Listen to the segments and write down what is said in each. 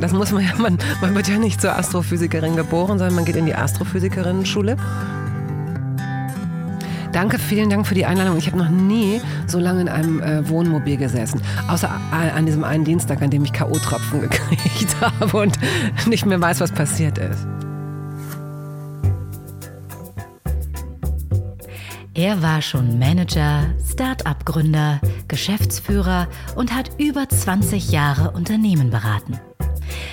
Das muss man ja, man, man wird ja nicht zur Astrophysikerin geboren, sondern man geht in die Astrophysikerinnen-Schule. Danke, vielen Dank für die Einladung. Ich habe noch nie so lange in einem äh, Wohnmobil gesessen. Außer an diesem einen Dienstag, an dem ich K.O.-Tropfen gekriegt habe und nicht mehr weiß, was passiert ist. Er war schon Manager, Start-up-Gründer, Geschäftsführer und hat über 20 Jahre Unternehmen beraten.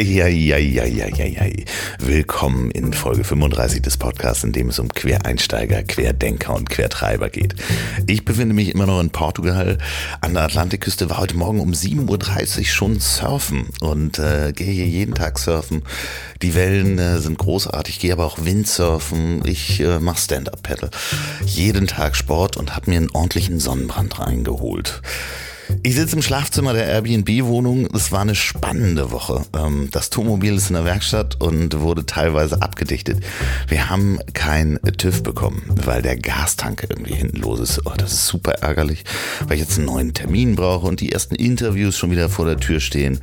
Eieieiei. Willkommen in Folge 35 des Podcasts, in dem es um Quereinsteiger, Querdenker und Quertreiber geht. Ich befinde mich immer noch in Portugal. An der Atlantikküste war heute Morgen um 7.30 Uhr schon surfen und äh, gehe hier jeden Tag surfen. Die Wellen äh, sind großartig, gehe aber auch Windsurfen. Ich äh, mache Stand-Up-Paddle. Jeden Tag Sport und habe mir einen ordentlichen Sonnenbrand reingeholt. Ich sitze im Schlafzimmer der Airbnb-Wohnung. Es war eine spannende Woche. Ähm, das Tourmobil ist in der Werkstatt und wurde teilweise abgedichtet. Wir haben kein TÜV bekommen, weil der Gastank irgendwie hinten los ist. Oh, das ist super ärgerlich, weil ich jetzt einen neuen Termin brauche und die ersten Interviews schon wieder vor der Tür stehen.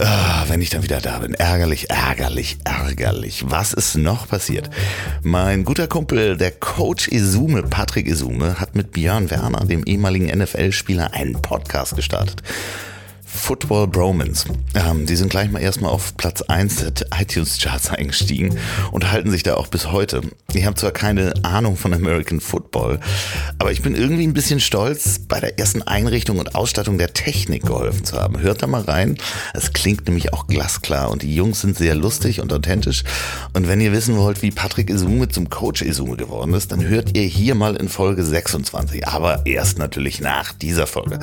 Ah, wenn ich dann wieder da bin. Ärgerlich, ärgerlich, ärgerlich. Was ist noch passiert? Mein guter Kumpel, der Coach Isume, Patrick Isume, hat mit Björn Werner, dem ehemaligen NFL-Spieler, einen Podcast gestartet. Football Bromans. Ähm, die sind gleich mal erstmal auf Platz 1 der iTunes-Charts eingestiegen und halten sich da auch bis heute. Ich habe zwar keine Ahnung von American Football, aber ich bin irgendwie ein bisschen stolz, bei der ersten Einrichtung und Ausstattung der Technik geholfen zu haben. Hört da mal rein. Es klingt nämlich auch glasklar und die Jungs sind sehr lustig und authentisch. Und wenn ihr wissen wollt, wie Patrick Isume zum Coach Isume geworden ist, dann hört ihr hier mal in Folge 26. Aber erst natürlich nach dieser Folge.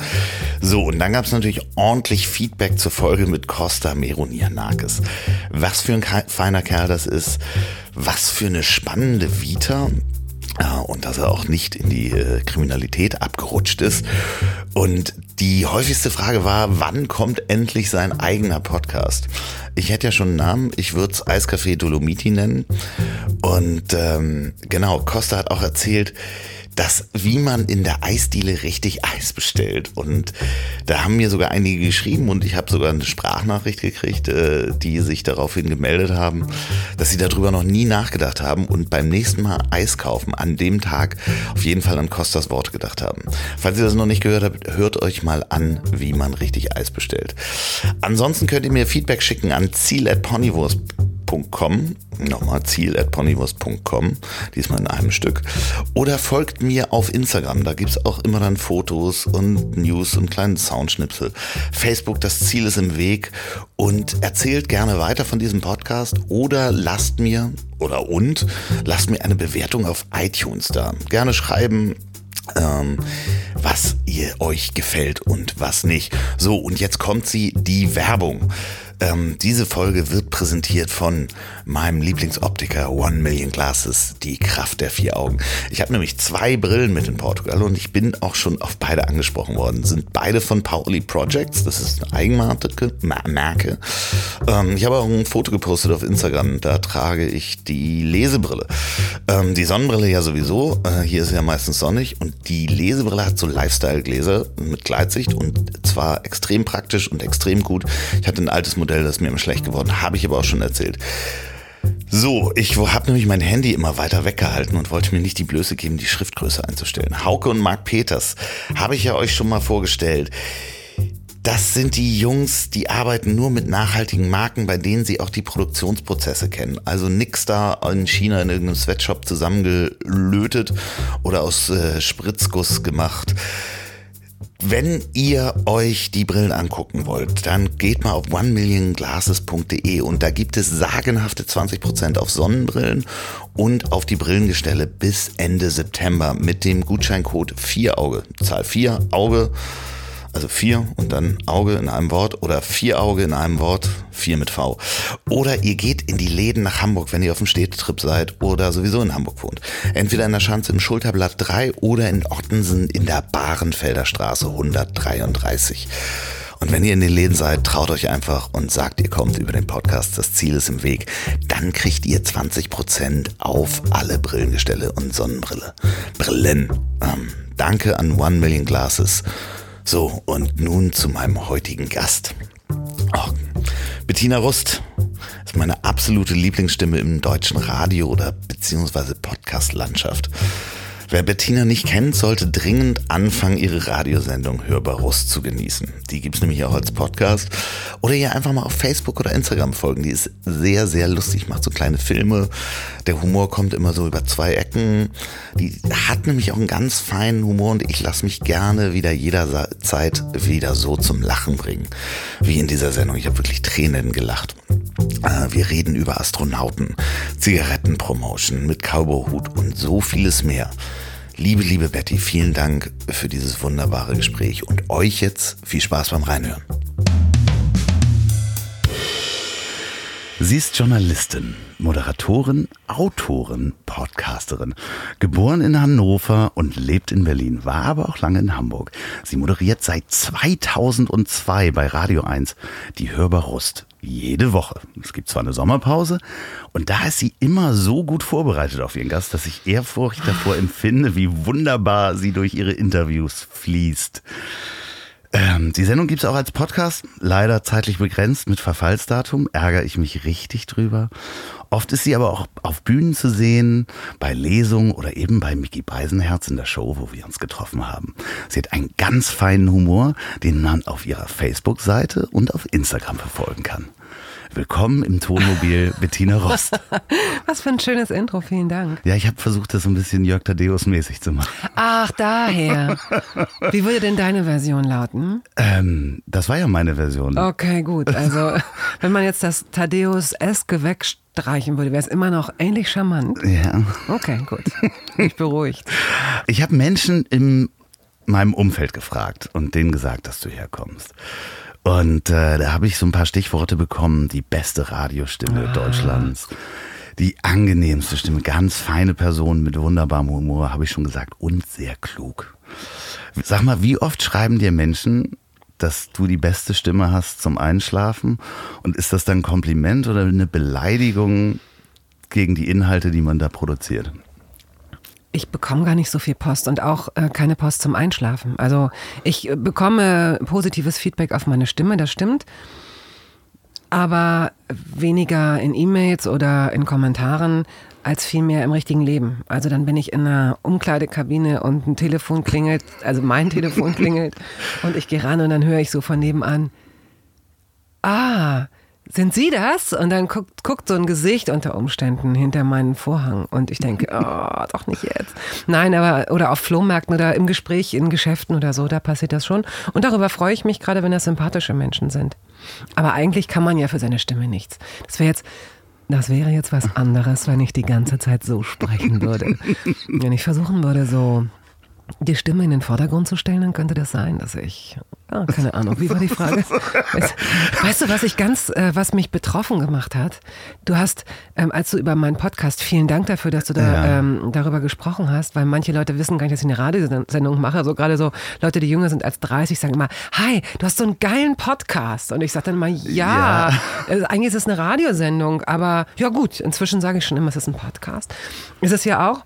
So, und dann gab es natürlich ordentlich ordentlich Feedback zur Folge mit Costa Meronianakis. Was für ein feiner Kerl das ist, was für eine spannende Vita und dass er auch nicht in die äh, Kriminalität abgerutscht ist. Und die häufigste Frage war, wann kommt endlich sein eigener Podcast? Ich hätte ja schon einen Namen, ich würde es Eiscafé Dolomiti nennen. Und ähm, genau, Costa hat auch erzählt, dass wie man in der Eisdiele richtig Eis bestellt. Und da haben mir sogar einige geschrieben und ich habe sogar eine Sprachnachricht gekriegt, äh, die sich daraufhin gemeldet haben, dass sie darüber noch nie nachgedacht haben und beim nächsten Mal Eis kaufen, an dem Tag auf jeden Fall an Costas Worte gedacht haben. Falls ihr das noch nicht gehört habt, hört euch mal an, wie man richtig Eis bestellt. Ansonsten könnt ihr mir Feedback schicken an ziel.ponywurst.com ponywurst.com, nochmal ziel at ponywurst.com, diesmal in einem Stück. Oder folgt mir auf Instagram, da gibt es auch immer dann Fotos und News und kleinen Soundschnipsel. Facebook, das Ziel ist im Weg und erzählt gerne weiter von diesem Podcast oder lasst mir oder und lasst mir eine Bewertung auf iTunes da. Gerne schreiben, ähm, was ihr euch gefällt und was nicht. So, und jetzt kommt sie, die Werbung. Ähm, diese Folge wird präsentiert von meinem Lieblingsoptiker One Million Glasses, die Kraft der vier Augen. Ich habe nämlich zwei Brillen mit in Portugal und ich bin auch schon auf beide angesprochen worden. Sind beide von Pauli Projects, das ist eine Eigenmarke. Marke. Ähm, ich habe auch ein Foto gepostet auf Instagram, da trage ich die Lesebrille. Ähm, die Sonnenbrille ja sowieso, äh, hier ist ja meistens sonnig und die Lesebrille hat so Lifestyle-Gläser mit Gleitsicht und zwar extrem praktisch und extrem gut. Ich hatte ein altes Modell das mir immer schlecht geworden. Habe ich aber auch schon erzählt. So, ich habe nämlich mein Handy immer weiter weggehalten und wollte mir nicht die Blöße geben, die Schriftgröße einzustellen. Hauke und Marc Peters habe ich ja euch schon mal vorgestellt. Das sind die Jungs, die arbeiten nur mit nachhaltigen Marken, bei denen sie auch die Produktionsprozesse kennen. Also nix da in China in irgendeinem Sweatshop zusammengelötet oder aus äh, Spritzguss gemacht. Wenn ihr euch die Brillen angucken wollt, dann geht mal auf onemillionglasses.de und da gibt es sagenhafte 20% auf Sonnenbrillen und auf die Brillengestelle bis Ende September mit dem Gutscheincode 4Auge. Zahl 4 Auge also vier und dann Auge in einem Wort oder vier Auge in einem Wort, vier mit V. Oder ihr geht in die Läden nach Hamburg, wenn ihr auf dem Städtetrip seid oder sowieso in Hamburg wohnt. Entweder in der Schanze im Schulterblatt 3 oder in Ottensen in der Barenfelder Straße 133. Und wenn ihr in den Läden seid, traut euch einfach und sagt, ihr kommt über den Podcast, das Ziel ist im Weg. Dann kriegt ihr 20% auf alle Brillengestelle und Sonnenbrille. Brillen. Ähm, danke an One Million Glasses. So, und nun zu meinem heutigen Gast. Oh, Bettina Rust ist meine absolute Lieblingsstimme im deutschen Radio oder beziehungsweise Podcast-Landschaft. Wer Bettina nicht kennt, sollte dringend anfangen, ihre Radiosendung Hörbar zu genießen. Die gibt's nämlich auch als Podcast. Oder ihr einfach mal auf Facebook oder Instagram folgen. Die ist sehr, sehr lustig, macht so kleine Filme. Der Humor kommt immer so über zwei Ecken. Die hat nämlich auch einen ganz feinen Humor und ich lasse mich gerne wieder jederzeit wieder so zum Lachen bringen. Wie in dieser Sendung. Ich habe wirklich Tränen gelacht. Äh, wir reden über Astronauten, Zigarettenpromotion mit Cowboyhut und so vieles mehr. Liebe, liebe Betty, vielen Dank für dieses wunderbare Gespräch und euch jetzt viel Spaß beim Reinhören. Sie ist Journalistin, Moderatorin, Autorin, Podcasterin. Geboren in Hannover und lebt in Berlin, war aber auch lange in Hamburg. Sie moderiert seit 2002 bei Radio 1 die Hörbar Rust. Jede Woche. Es gibt zwar eine Sommerpause und da ist sie immer so gut vorbereitet auf ihren Gast, dass ich Ehrfurcht davor empfinde, wie wunderbar sie durch ihre Interviews fließt. Ähm, die Sendung gibt's auch als Podcast, leider zeitlich begrenzt mit Verfallsdatum, ärgere ich mich richtig drüber. Oft ist sie aber auch auf Bühnen zu sehen, bei Lesungen oder eben bei Mickey Beisenherz in der Show, wo wir uns getroffen haben. Sie hat einen ganz feinen Humor, den man auf ihrer Facebook-Seite und auf Instagram verfolgen kann. Willkommen im Tonmobil Bettina Rost. Was für ein schönes Intro, vielen Dank. Ja, ich habe versucht, das so ein bisschen Jörg Tadeus mäßig zu machen. Ach, daher. Wie würde denn deine Version lauten? Ähm, das war ja meine Version. Okay, gut. Also, wenn man jetzt das Tadeus-eske wegstreichen würde, wäre es immer noch ähnlich charmant. Ja. Okay, gut. Ich beruhigt. Ich habe Menschen in meinem Umfeld gefragt und denen gesagt, dass du herkommst. Und äh, da habe ich so ein paar Stichworte bekommen. Die beste Radiostimme Ah. Deutschlands. Die angenehmste Stimme, ganz feine Person mit wunderbarem Humor, habe ich schon gesagt, und sehr klug. Sag mal, wie oft schreiben dir Menschen, dass du die beste Stimme hast zum Einschlafen? Und ist das dann ein Kompliment oder eine Beleidigung gegen die Inhalte, die man da produziert? Ich bekomme gar nicht so viel Post und auch äh, keine Post zum Einschlafen. Also ich äh, bekomme positives Feedback auf meine Stimme, das stimmt. Aber weniger in E-Mails oder in Kommentaren als vielmehr im richtigen Leben. Also dann bin ich in einer Umkleidekabine und ein Telefon klingelt, also mein Telefon klingelt und ich gehe ran und dann höre ich so von nebenan, ah, sind Sie das? Und dann guckt, guckt so ein Gesicht unter Umständen hinter meinen Vorhang und ich denke, oh, doch nicht jetzt. Nein, aber oder auf Flohmärkten oder im Gespräch in Geschäften oder so, da passiert das schon. Und darüber freue ich mich gerade, wenn das sympathische Menschen sind. Aber eigentlich kann man ja für seine Stimme nichts. Das wäre jetzt das wäre jetzt was anderes, wenn ich die ganze Zeit so sprechen würde. Wenn ich versuchen würde, so die Stimme in den Vordergrund zu stellen, dann könnte das sein, dass ich, ah, keine Ahnung, wie war die Frage? Weißt, weißt du, was ich ganz, äh, was mich betroffen gemacht hat? Du hast, ähm, als du über meinen Podcast, vielen Dank dafür, dass du da Ja. ähm, darüber gesprochen hast, weil manche Leute wissen gar nicht, dass ich eine Radiosendung mache. Also gerade so Leute, die jünger sind als 30, sagen immer, hi, du hast so einen geilen Podcast. Und ich sage dann immer, ja, Also eigentlich ist es eine Radiosendung, aber ja gut, inzwischen sage ich schon immer, es ist ein Podcast. Ist es ja auch.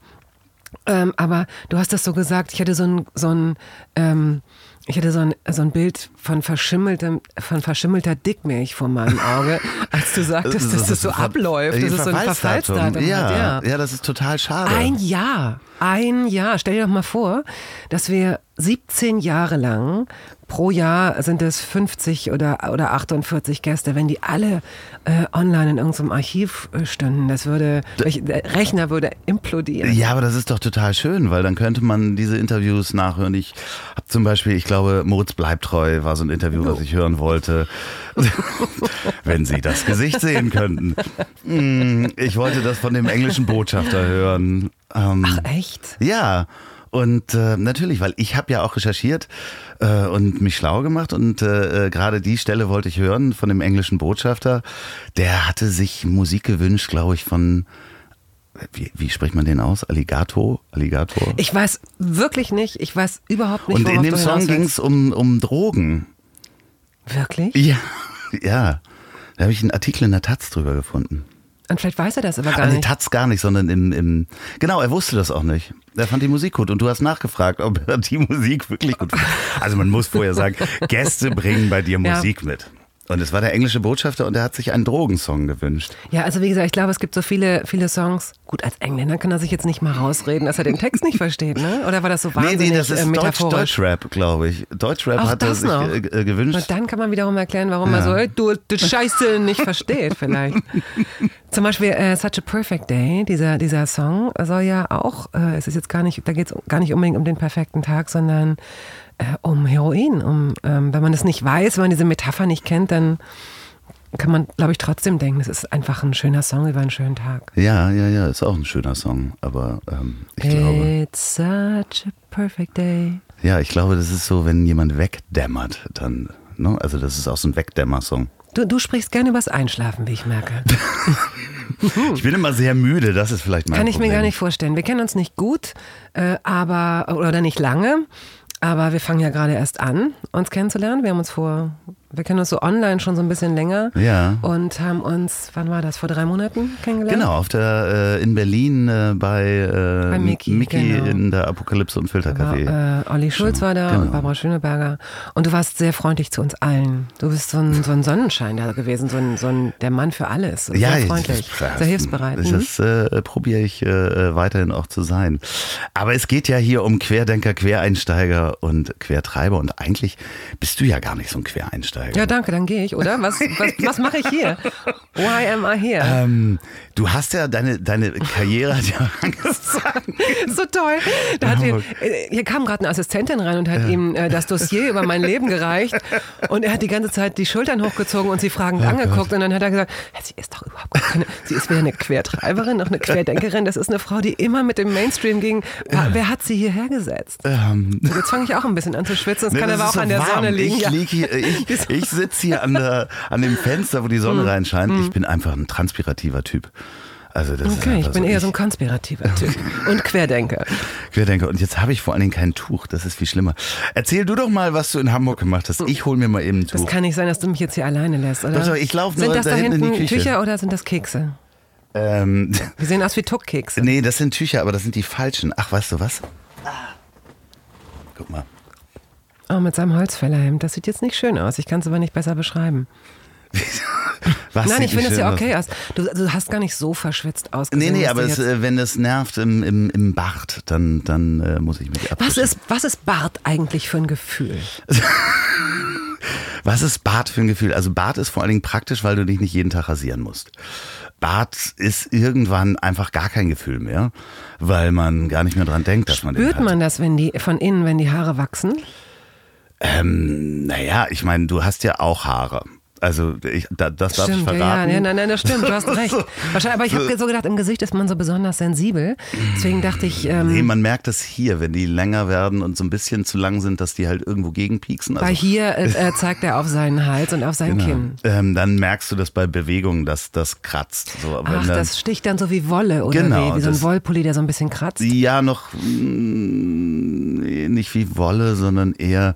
Ähm, aber du hast das so gesagt, ich hatte so ein, so ein, ähm, ich hatte so ein, so ein Bild von verschimmeltem, von verschimmelter Dickmilch vor meinem Auge, als du sagtest, dass das so abläuft, dass es so ein Verfallsdatum ja, hat. Ja. ja, das ist total schade. Ein Jahr, ein Jahr. Stell dir doch mal vor, dass wir 17 Jahre lang pro Jahr sind es 50 oder, oder 48 Gäste, wenn die alle äh, online in irgendeinem Archiv äh, stünden, das würde, der Rechner würde implodieren. Ja, aber das ist doch total schön, weil dann könnte man diese Interviews nachhören. Ich habe zum Beispiel, ich glaube, Moritz bleibt treu war so ein Interview, was ich hören wollte. Wenn Sie das Gesicht sehen könnten. Hm, Ich wollte das von dem englischen Botschafter hören. Ähm, Echt? Ja. Und äh, natürlich, weil ich habe ja auch recherchiert äh, und mich schlau gemacht und äh, äh, gerade die Stelle wollte ich hören von dem englischen Botschafter. Der hatte sich Musik gewünscht, glaube ich, von wie, wie spricht man den aus? Alligator? Alligator? Ich weiß wirklich nicht, ich weiß überhaupt nicht, Und in dem Song ging es um, um Drogen. Wirklich? Ja, ja. Da habe ich einen Artikel in der Taz drüber gefunden. Und vielleicht weiß er das aber gar nicht. Taz gar nicht, sondern im, im. Genau, er wusste das auch nicht. Er fand die Musik gut und du hast nachgefragt, ob er die Musik wirklich gut findet. Also man muss vorher sagen, Gäste bringen bei dir. Musik mit. Und es war der englische Botschafter und er hat sich einen Drogensong gewünscht. Ja, also wie gesagt, ich glaube, es gibt so viele, viele Songs. Gut, als Engländer kann er sich jetzt nicht mal rausreden, dass er den Text nicht versteht, ne? Oder war das so wahnsinnig nee, nee, das ist äh, Deutsch? Deutschrap, glaube ich. Deutschrap Auch hat er das sich noch? äh, äh, gewünscht. Und dann kann man wiederum erklären, warum er so, ey, du, du Scheiße nicht versteht vielleicht. Zum Beispiel äh, Such a Perfect Day, dieser, dieser Song soll ja auch, äh, es ist jetzt gar nicht, da geht es gar nicht unbedingt um den perfekten Tag, sondern äh, um Heroin. Um, ähm, wenn man das nicht weiß, wenn man diese Metapher nicht kennt, dann kann man, glaube ich, trotzdem denken, es ist einfach ein schöner Song über einen schönen Tag. Ja, ja, ja, ist auch ein schöner Song. Aber ähm, ich glaube, It's such a perfect day. ja, ich glaube, das ist so, wenn jemand wegdämmert, dann, ne? Also das ist auch so ein Wegdämmer-Song. Du, du sprichst gerne übers Einschlafen, wie ich merke. Ich bin immer sehr müde, das ist vielleicht mein Kann ich Problem. mir gar nicht vorstellen. Wir kennen uns nicht gut, äh, aber oder nicht lange, aber wir fangen ja gerade erst an, uns kennenzulernen. Wir haben uns vor, wir kennen uns so online schon so ein bisschen länger Ja. und haben uns, wann war das, vor drei Monaten kennengelernt? Genau, auf der, äh, in Berlin äh, bei, äh, Bei Mickey, genau. in der Apokalypse und Filtercafé. War, äh, Olli Schulz war da Genau. und Barbara Schöneberger. Und du warst sehr freundlich zu uns allen. Du bist so ein, so ein Sonnenschein da gewesen, so ein, so ein der Mann für alles. Und sehr freundlich, ich- sehr hilfsbereit. Das äh, probiere ich äh, weiterhin auch zu sein. Aber es geht ja hier um Querdenker, Quereinsteiger und Quertreiber. Und eigentlich bist du ja gar nicht so ein Quereinsteiger. Ja, danke, dann gehe ich, oder? Was, was, was mache ich hier? Why am I here? Ähm, du hast ja deine, deine Karriere ja angefangen. so toll. Da hat ihn, äh, hier kam gerade eine Assistentin rein und hat ihm äh, das Dossier über mein Leben gereicht. Und er hat die ganze Zeit die Schultern hochgezogen und sie fragend Oh angeguckt. Und dann hat er gesagt, "Ja, sie ist doch überhaupt keine, sie ist weder eine Quertreiberin noch eine Querdenkerin. Das ist eine Frau, die immer mit dem Mainstream ging. Wer, wer hat sie hierher gesetzt? Ähm, Und jetzt fange ich auch ein bisschen an zu schwitzen. Das Ne, kann das aber auch an der warm. Sonne liegen. Ich, ja. lieg hier, ich, ich sitze hier an, der, an dem Fenster, wo die Sonne Mhm. reinscheint. Ich bin einfach ein transpirativer Typ. Also das ist Okay, ich bin so, eher so ein konspirativer Typ und Querdenker. Querdenker. Und jetzt habe ich vor allen Dingen kein Tuch. Das ist viel schlimmer. Erzähl du doch mal, was du in Hamburg gemacht hast. Ich hole mir mal eben ein Das Tuch. kann nicht sein, dass du mich jetzt hier alleine lässt, oder? Doch, doch, ich lauf nur Sind das da da hinten in hinten die Küche. Tücher oder sind das Kekse? Ähm, Die sehen aus wie Tuckkekse. nee, das sind Tücher, aber das sind die falschen. Ach, weißt du was? Guck mal. Oh, mit seinem Holzfällerhemd. Das sieht jetzt nicht schön aus. Ich kann es aber nicht besser beschreiben. Was Nein, ich finde es ja okay aus. Du, du hast gar nicht so verschwitzt ausgesehen. Nee, nee, aber es, äh, wenn es nervt im, im, im Bart, dann, dann äh, muss ich mich was abwischen. ist, was ist Bart eigentlich für ein Gefühl? Was ist Bart für ein Gefühl? Also Bart ist vor allen Dingen praktisch, weil du dich nicht jeden Tag rasieren musst. Bart ist irgendwann einfach gar kein Gefühl mehr, weil man gar nicht mehr dran denkt, dass man den Spürt hat. man das, wenn die von innen, wenn die Haare wachsen? Ähm, naja, ich meine, du hast ja auch Haare. Also ich, da, das darf ich Stimmt, ja, verraten. ja, ja, nein, nein, das stimmt, du hast recht. So. Wahrscheinlich, aber ich habe so gedacht, im Gesicht ist man so besonders sensibel. Deswegen dachte ich, ähm, Nee, man merkt es hier, wenn die länger werden und so ein bisschen zu lang sind, dass die halt irgendwo gegenpieksen. Also weil hier äh, zeigt er auf seinen Hals und auf sein Kinn. Ähm, dann merkst du das bei Bewegungen, dass das kratzt. So, Ach, dann- das sticht dann so wie Wolle oder Genau, wie, wie so ein Wollpulli, der so ein bisschen kratzt. Ja, noch mm, nicht wie Wolle, sondern eher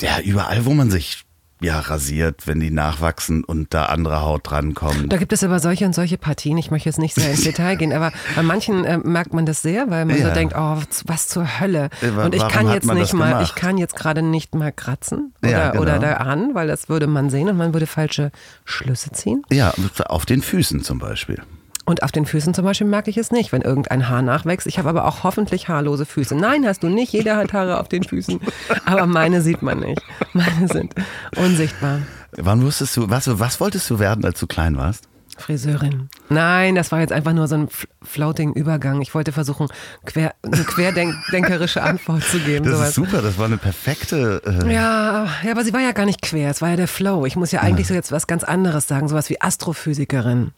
ja, überall, wo man sich ja rasiert, wenn die nachwachsen und da andere Haut drankommt. Da gibt es aber solche und solche Partien. Ich möchte jetzt nicht sehr ins Detail gehen, aber bei manchen äh, merkt man das sehr, weil man Ja. so denkt, oh, was zur Hölle. Äh, Und ich kann jetzt nicht mal, ich kann jetzt gerade nicht mal kratzen oder, Ja, genau. oder da an, weil das würde man sehen und man würde falsche Schlüsse ziehen. Ja, auf den Füßen zum Beispiel. Und auf den Füßen zum Beispiel merke ich es nicht, wenn irgendein Haar nachwächst. Ich habe aber auch hoffentlich haarlose Füße. Nein, hast du nicht. Jeder hat Haare auf den Füßen. Aber meine sieht man nicht. Meine sind unsichtbar. Wann wusstest du, was, was wolltest du werden, als du klein warst? Friseurin. Nein, das war jetzt einfach nur so ein floating Übergang. Ich wollte versuchen, quer, eine querdenkerische Antwort zu geben. Das sowas. ist super, das war eine perfekte. Äh, Ja, ja, aber sie war ja gar nicht quer. Es war ja der Flow. Ich muss ja eigentlich so jetzt was ganz anderes sagen. Sowas wie Astrophysikerin.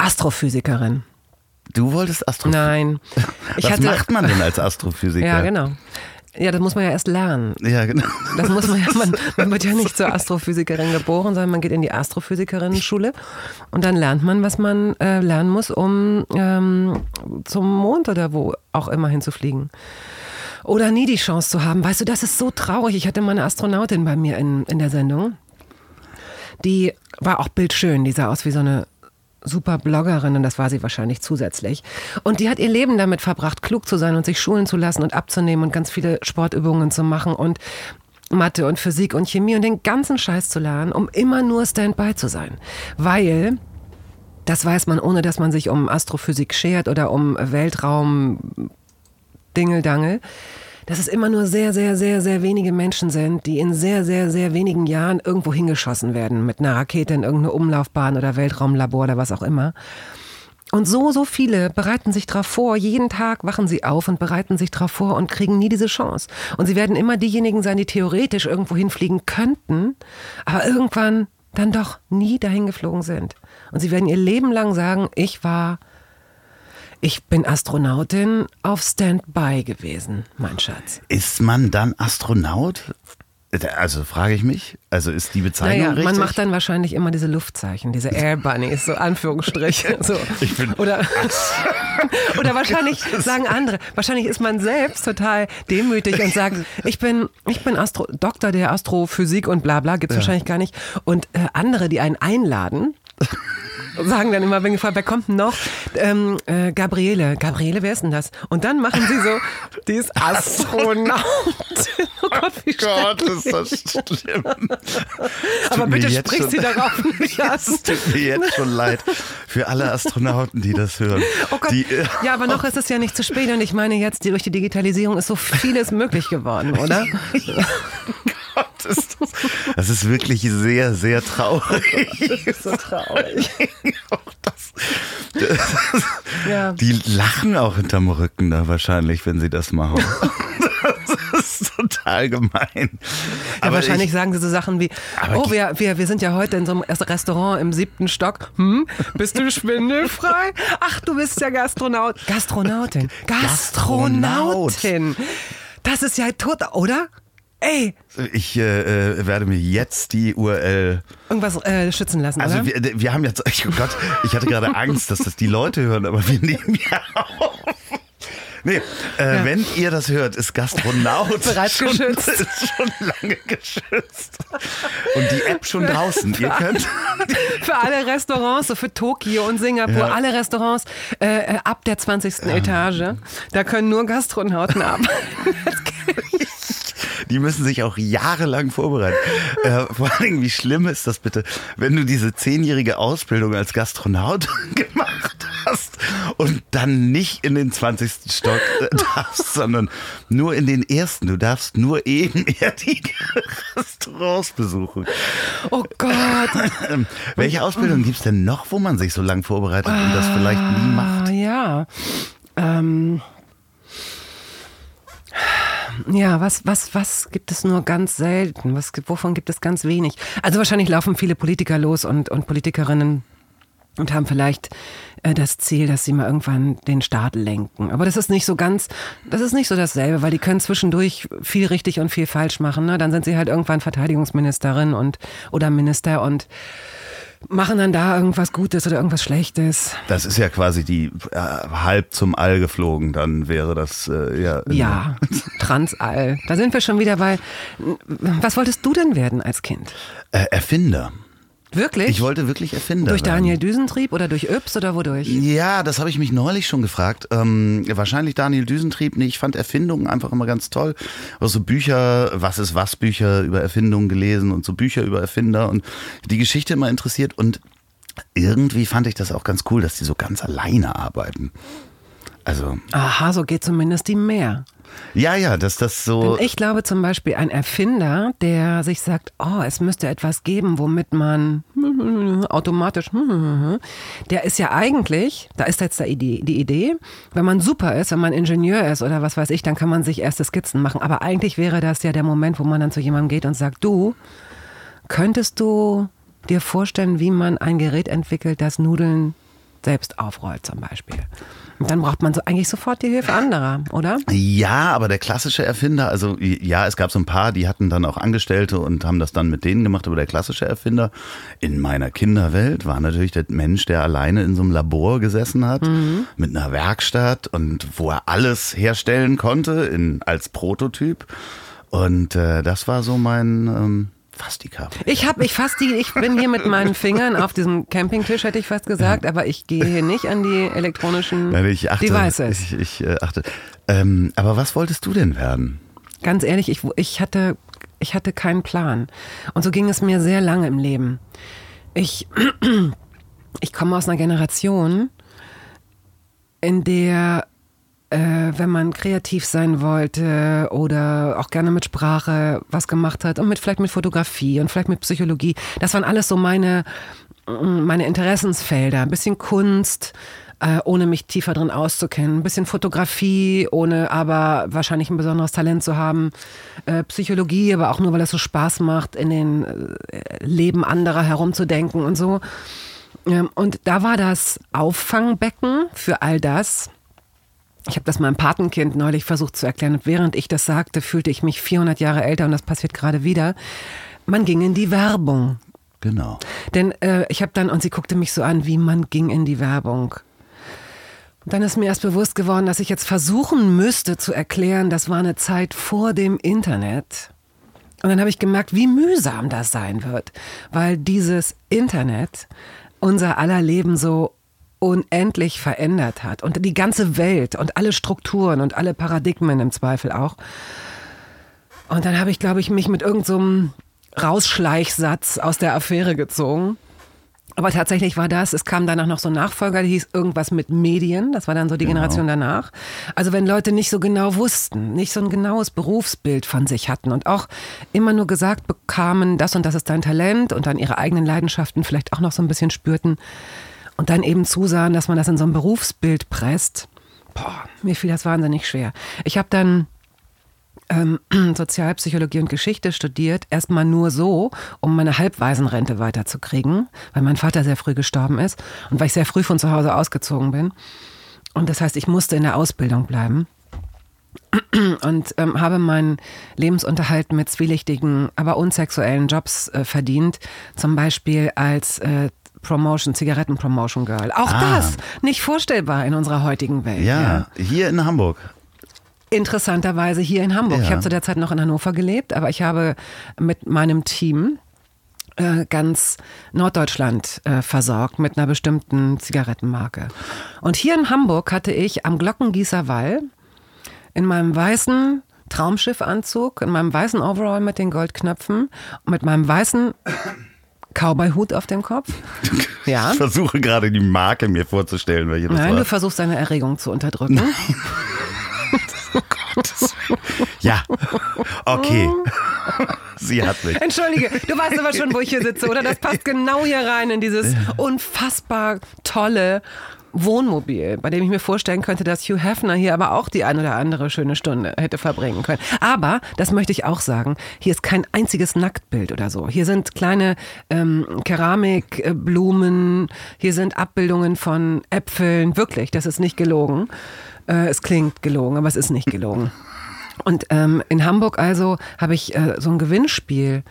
Astrophysikerin. Du wolltest Astrophysiker? Nein. Ich Was hatte, macht man denn als Astrophysiker? Ja, genau. Ja, das muss man ja erst lernen. Ja, genau. Das muss man ja, man, man wird ja nicht zur Astrophysikerin geboren, sondern man geht in die Astrophysikerinnen-Schule und dann lernt man, was man äh, lernen muss, um ähm, zum Mond oder wo auch immer hinzufliegen. Oder nie die Chance zu haben. Weißt du, das ist so traurig. Ich hatte mal eine Astronautin bei mir in, in der Sendung. Die war auch bildschön. Die sah aus wie so eine super Bloggerin und das war sie wahrscheinlich zusätzlich. Und die hat ihr Leben damit verbracht, klug zu sein und sich schulen zu lassen und abzunehmen und ganz viele Sportübungen zu machen und Mathe und Physik und Chemie und den ganzen Scheiß zu lernen, um immer nur Standby zu sein. Weil, das weiß man, ohne dass man sich um Astrophysik schert oder um Weltraum Dingeldangel, dass es immer nur sehr, sehr, sehr, sehr wenige Menschen sind, die in sehr, sehr, sehr wenigen Jahren irgendwo hingeschossen werden mit einer Rakete in irgendeine Umlaufbahn oder Weltraumlabor oder was auch immer. Und so, so viele bereiten sich darauf vor. Jeden Tag wachen sie auf und bereiten sich darauf vor und kriegen nie diese Chance. Und sie werden immer diejenigen sein, die theoretisch irgendwo hinfliegen könnten, aber irgendwann dann doch nie dahin geflogen sind. Und sie werden ihr Leben lang sagen, ich war ich bin Astronautin auf Standby gewesen, mein Schatz. Ist man dann Astronaut? Also frage ich mich, also ist die Bezeichnung naja, richtig? man macht dann wahrscheinlich immer diese Luftzeichen, diese Air Bunnies, so Anführungsstriche. So. Ich bin oder, oder wahrscheinlich sagen andere, wahrscheinlich ist man selbst total demütig und sagt, ich bin, ich bin Astro, Doktor der Astrophysik und bla bla, gibt's ja. wahrscheinlich gar nicht. Und äh, andere, die einen einladen, sagen dann immer, wenn gefragt, wer kommt denn noch? Ähm, äh, Gabriele. Gabriele, wer ist denn das? Und dann machen sie so, die ist Astronautin. Oh Gott, wie oh Gott, ist das schlimm. Aber bitte sprich sie darauf nicht an. Es tut mir jetzt schon leid für alle Astronauten, die das hören. Oh Gott. Die, ja, aber noch ist es ja nicht zu spät und ich meine jetzt, durch die Digitalisierung ist so vieles möglich geworden, oder? Gott, ist das, das ist wirklich sehr, sehr traurig. Das ist so traurig. auch das, das ja. Die lachen auch hinterm Rücken da wahrscheinlich, wenn sie das machen. Das ist total gemein. Ja, aber wahrscheinlich ich, sagen sie so Sachen wie, oh, wir, wir, wir sind ja heute in so einem Restaurant im siebten Stock. Hm, bist du schwindelfrei? Ach, du bist ja Gastronaut. Gastronautin. Gastronautin. Das ist ja tot, oder? Ey! Ich äh, äh, werde mir jetzt die URL. Irgendwas äh, schützen lassen. Also oder? Wir, wir haben jetzt. Oh Gott, ich hatte gerade Angst, dass das die Leute hören, aber wir nehmen ja auf. Nee, äh, ja. wenn ihr das hört, ist Gastronaut bereits schon, geschützt. Ist schon lange geschützt. Und die App schon draußen. ihr könnt. Für alle Restaurants, so für Tokio und Singapur, ja. alle Restaurants äh, ab der 20. Ja. Etage, da können nur Gastronauten arbeiten. die müssen sich auch jahrelang vorbereiten. Äh, vor allem, wie schlimm ist das bitte, wenn du diese zehnjährige Ausbildung als Gastronaut gemacht hast und dann nicht in den 20. Stock äh, darfst, sondern nur in den ersten. Du darfst nur ebenerdige Restaurants besuchen. Oh Gott. Ähm, welche Ausbildung gibt es denn noch, wo man sich so lange vorbereitet und das vielleicht nie macht? Ah, ja. Ähm. Ja, was, was, was gibt es nur ganz selten? Was, wovon gibt es ganz wenig? Also wahrscheinlich laufen viele Politiker los und, und Politikerinnen und haben vielleicht äh, das Ziel, dass sie mal irgendwann den Staat lenken. Aber das ist nicht so ganz, das ist nicht so dasselbe, weil die können zwischendurch viel richtig und viel falsch machen. Ne? Dann sind sie halt irgendwann Verteidigungsministerin und oder Minister und machen dann da irgendwas Gutes oder irgendwas Schlechtes. Das ist ja quasi die äh, halb zum All geflogen, dann wäre das äh, ja. Ja, Transall. Da sind wir schon wieder bei. Was wolltest du denn werden als Kind? Äh, Erfinder. Wirklich? Ich wollte wirklich Erfinder Durch Daniel Düsentrieb oder durch Yps oder wodurch? Ja, das habe ich mich neulich schon gefragt. Ähm, wahrscheinlich Daniel Düsentrieb. Nee, ich fand Erfindungen einfach immer ganz toll. Also so Bücher, was ist was Bücher über Erfindungen gelesen und so Bücher über Erfinder und die Geschichte immer interessiert. Und irgendwie fand ich das auch ganz cool, dass die so ganz alleine arbeiten. Also. Aha, so geht zumindest die mehr. Ja, ja, dass das so. Denn ich glaube zum Beispiel, ein Erfinder, der sich sagt, oh, es müsste etwas geben, womit man automatisch, der ist ja eigentlich, da ist jetzt die Idee, wenn man super ist, wenn man Ingenieur ist oder was weiß ich, dann kann man sich erste Skizzen machen. Aber eigentlich wäre das ja der Moment, wo man dann zu jemandem geht und sagt, du, könntest du dir vorstellen, wie man ein Gerät entwickelt, das Nudeln selbst aufrollt zum Beispiel. Und dann braucht man so eigentlich sofort die Hilfe anderer, oder? Ja, aber der klassische Erfinder, also ja, es gab so ein paar, die hatten dann auch Angestellte und haben das dann mit denen gemacht, aber der klassische Erfinder in meiner Kinderwelt war natürlich der Mensch, der alleine in so einem Labor gesessen hat, mhm. mit einer Werkstatt und wo er alles herstellen konnte in, als Prototyp. Und äh, das war so mein... Ähm, fast die Kabel. Ich habe, ich fast die, ich bin hier mit meinen Fingern auf diesem Campingtisch, hätte ich fast gesagt, aber ich gehe hier nicht an die elektronischen Nein, ich achte, Devices. Ich, ich äh, achte. Ähm, aber was wolltest du denn werden? Ganz ehrlich, ich, ich, hatte, ich hatte keinen Plan. Und so ging es mir sehr lange im Leben. Ich, ich komme aus einer Generation, in der wenn man kreativ sein wollte oder auch gerne mit Sprache was gemacht hat und mit vielleicht mit Fotografie und vielleicht mit Psychologie. Das waren alles so meine, mm, meine Interessensfelder. Ein bisschen Kunst, äh, ohne mich tiefer drin auszukennen. Ein bisschen Fotografie, ohne aber wahrscheinlich ein besonderes Talent zu haben. Äh, Psychologie, aber auch nur, weil es so Spaß macht, in den äh, Leben anderer herumzudenken und so. Ähm, und da war das Auffangbecken für all das ich habe das meinem Patenkind neulich versucht zu erklären und während ich das sagte, fühlte ich mich 400 Jahre älter und das passiert gerade wieder. Man ging in die Werbung. Genau. Denn äh, ich habe dann, und sie guckte mich so an, wie man ging in die Werbung. Und dann ist mir erst bewusst geworden, dass ich jetzt versuchen müsste zu erklären, das war eine Zeit vor dem Internet. Und dann habe ich gemerkt, wie mühsam das sein wird, weil dieses Internet unser aller Leben so unendlich verändert hat und die ganze Welt und alle Strukturen und alle Paradigmen im Zweifel auch. Und dann habe ich, glaube ich, mich mit irgendeinem so Rausschleichsatz aus der Affäre gezogen. Aber tatsächlich war das, es kam danach noch so ein Nachfolger, der hieß irgendwas mit Medien, das war dann so die genau. Generation danach. Also wenn Leute nicht so genau wussten, nicht so ein genaues Berufsbild von sich hatten und auch immer nur gesagt bekamen, das und das ist dein Talent und dann ihre eigenen Leidenschaften vielleicht auch noch so ein bisschen spürten, und dann eben zusahen, dass man das in so ein Berufsbild presst. Boah, mir fiel das wahnsinnig schwer. Ich habe dann ähm, Sozialpsychologie und Geschichte studiert, erstmal nur so, um meine Halbwaisenrente weiterzukriegen, weil mein Vater sehr früh gestorben ist und weil ich sehr früh von zu Hause ausgezogen bin. Und das heißt, ich musste in der Ausbildung bleiben und ähm, habe meinen Lebensunterhalt mit zwielichtigen, aber unsexuellen Jobs äh, verdient. Zum Beispiel als äh, Promotion, Zigaretten-Promotion Girl. Auch ah. das nicht vorstellbar in unserer heutigen Welt. Ja, ja. hier in Hamburg. Interessanterweise hier in Hamburg. Ja. Ich habe zu der Zeit noch in Hannover gelebt, aber ich habe mit meinem Team äh, ganz Norddeutschland äh, versorgt mit einer bestimmten Zigarettenmarke. Und hier in Hamburg hatte ich am Glockengießer Wall in meinem weißen Traumschiffanzug, in meinem weißen Overall mit den Goldknöpfen mit meinem weißen Cowboy-Hut auf dem Kopf. Ja. Ich versuche gerade die Marke mir vorzustellen, welche das Nein, war. du versuchst deine Erregung zu unterdrücken. Oh Gott. Ja, okay. Sie hat mich. Entschuldige, du weißt aber schon, wo ich hier sitze, oder? Das passt genau hier rein in dieses unfassbar tolle Wohnmobil, bei dem ich mir vorstellen könnte, dass Hugh Hefner hier aber auch die ein oder andere schöne Stunde hätte verbringen können. Aber, das möchte ich auch sagen, hier ist kein einziges Nacktbild oder so. Hier sind kleine ähm, Keramikblumen, hier sind Abbildungen von Äpfeln. Wirklich, das ist nicht gelogen. Äh, es klingt gelogen, aber es ist nicht gelogen. Und ähm, in Hamburg also habe ich äh, so ein Gewinnspiel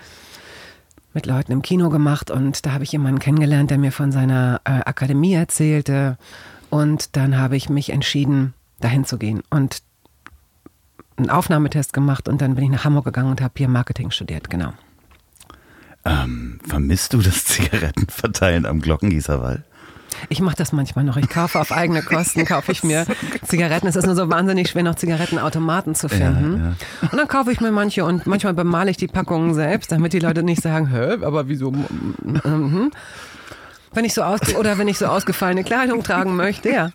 mit Leuten im Kino gemacht und da habe ich jemanden kennengelernt, der mir von seiner äh, Akademie erzählte und dann habe ich mich entschieden, dahin zu gehen und einen Aufnahmetest gemacht und dann bin ich nach Hamburg gegangen und habe hier Marketing studiert, genau. Ähm, vermisst du das Zigarettenverteilen am Glockengießerwall? Ich mache das manchmal noch. Ich kaufe auf eigene Kosten, kaufe ich mir Zigaretten. Es ist nur so wahnsinnig schwer, noch Zigarettenautomaten zu finden. Ja, ja. Und dann kaufe ich mir manche und manchmal bemale ich die Packungen selbst, damit die Leute nicht sagen, hä, aber wieso? Mhm. Wenn ich so aus oder wenn ich so ausgefallene Kleidung tragen möchte, ja.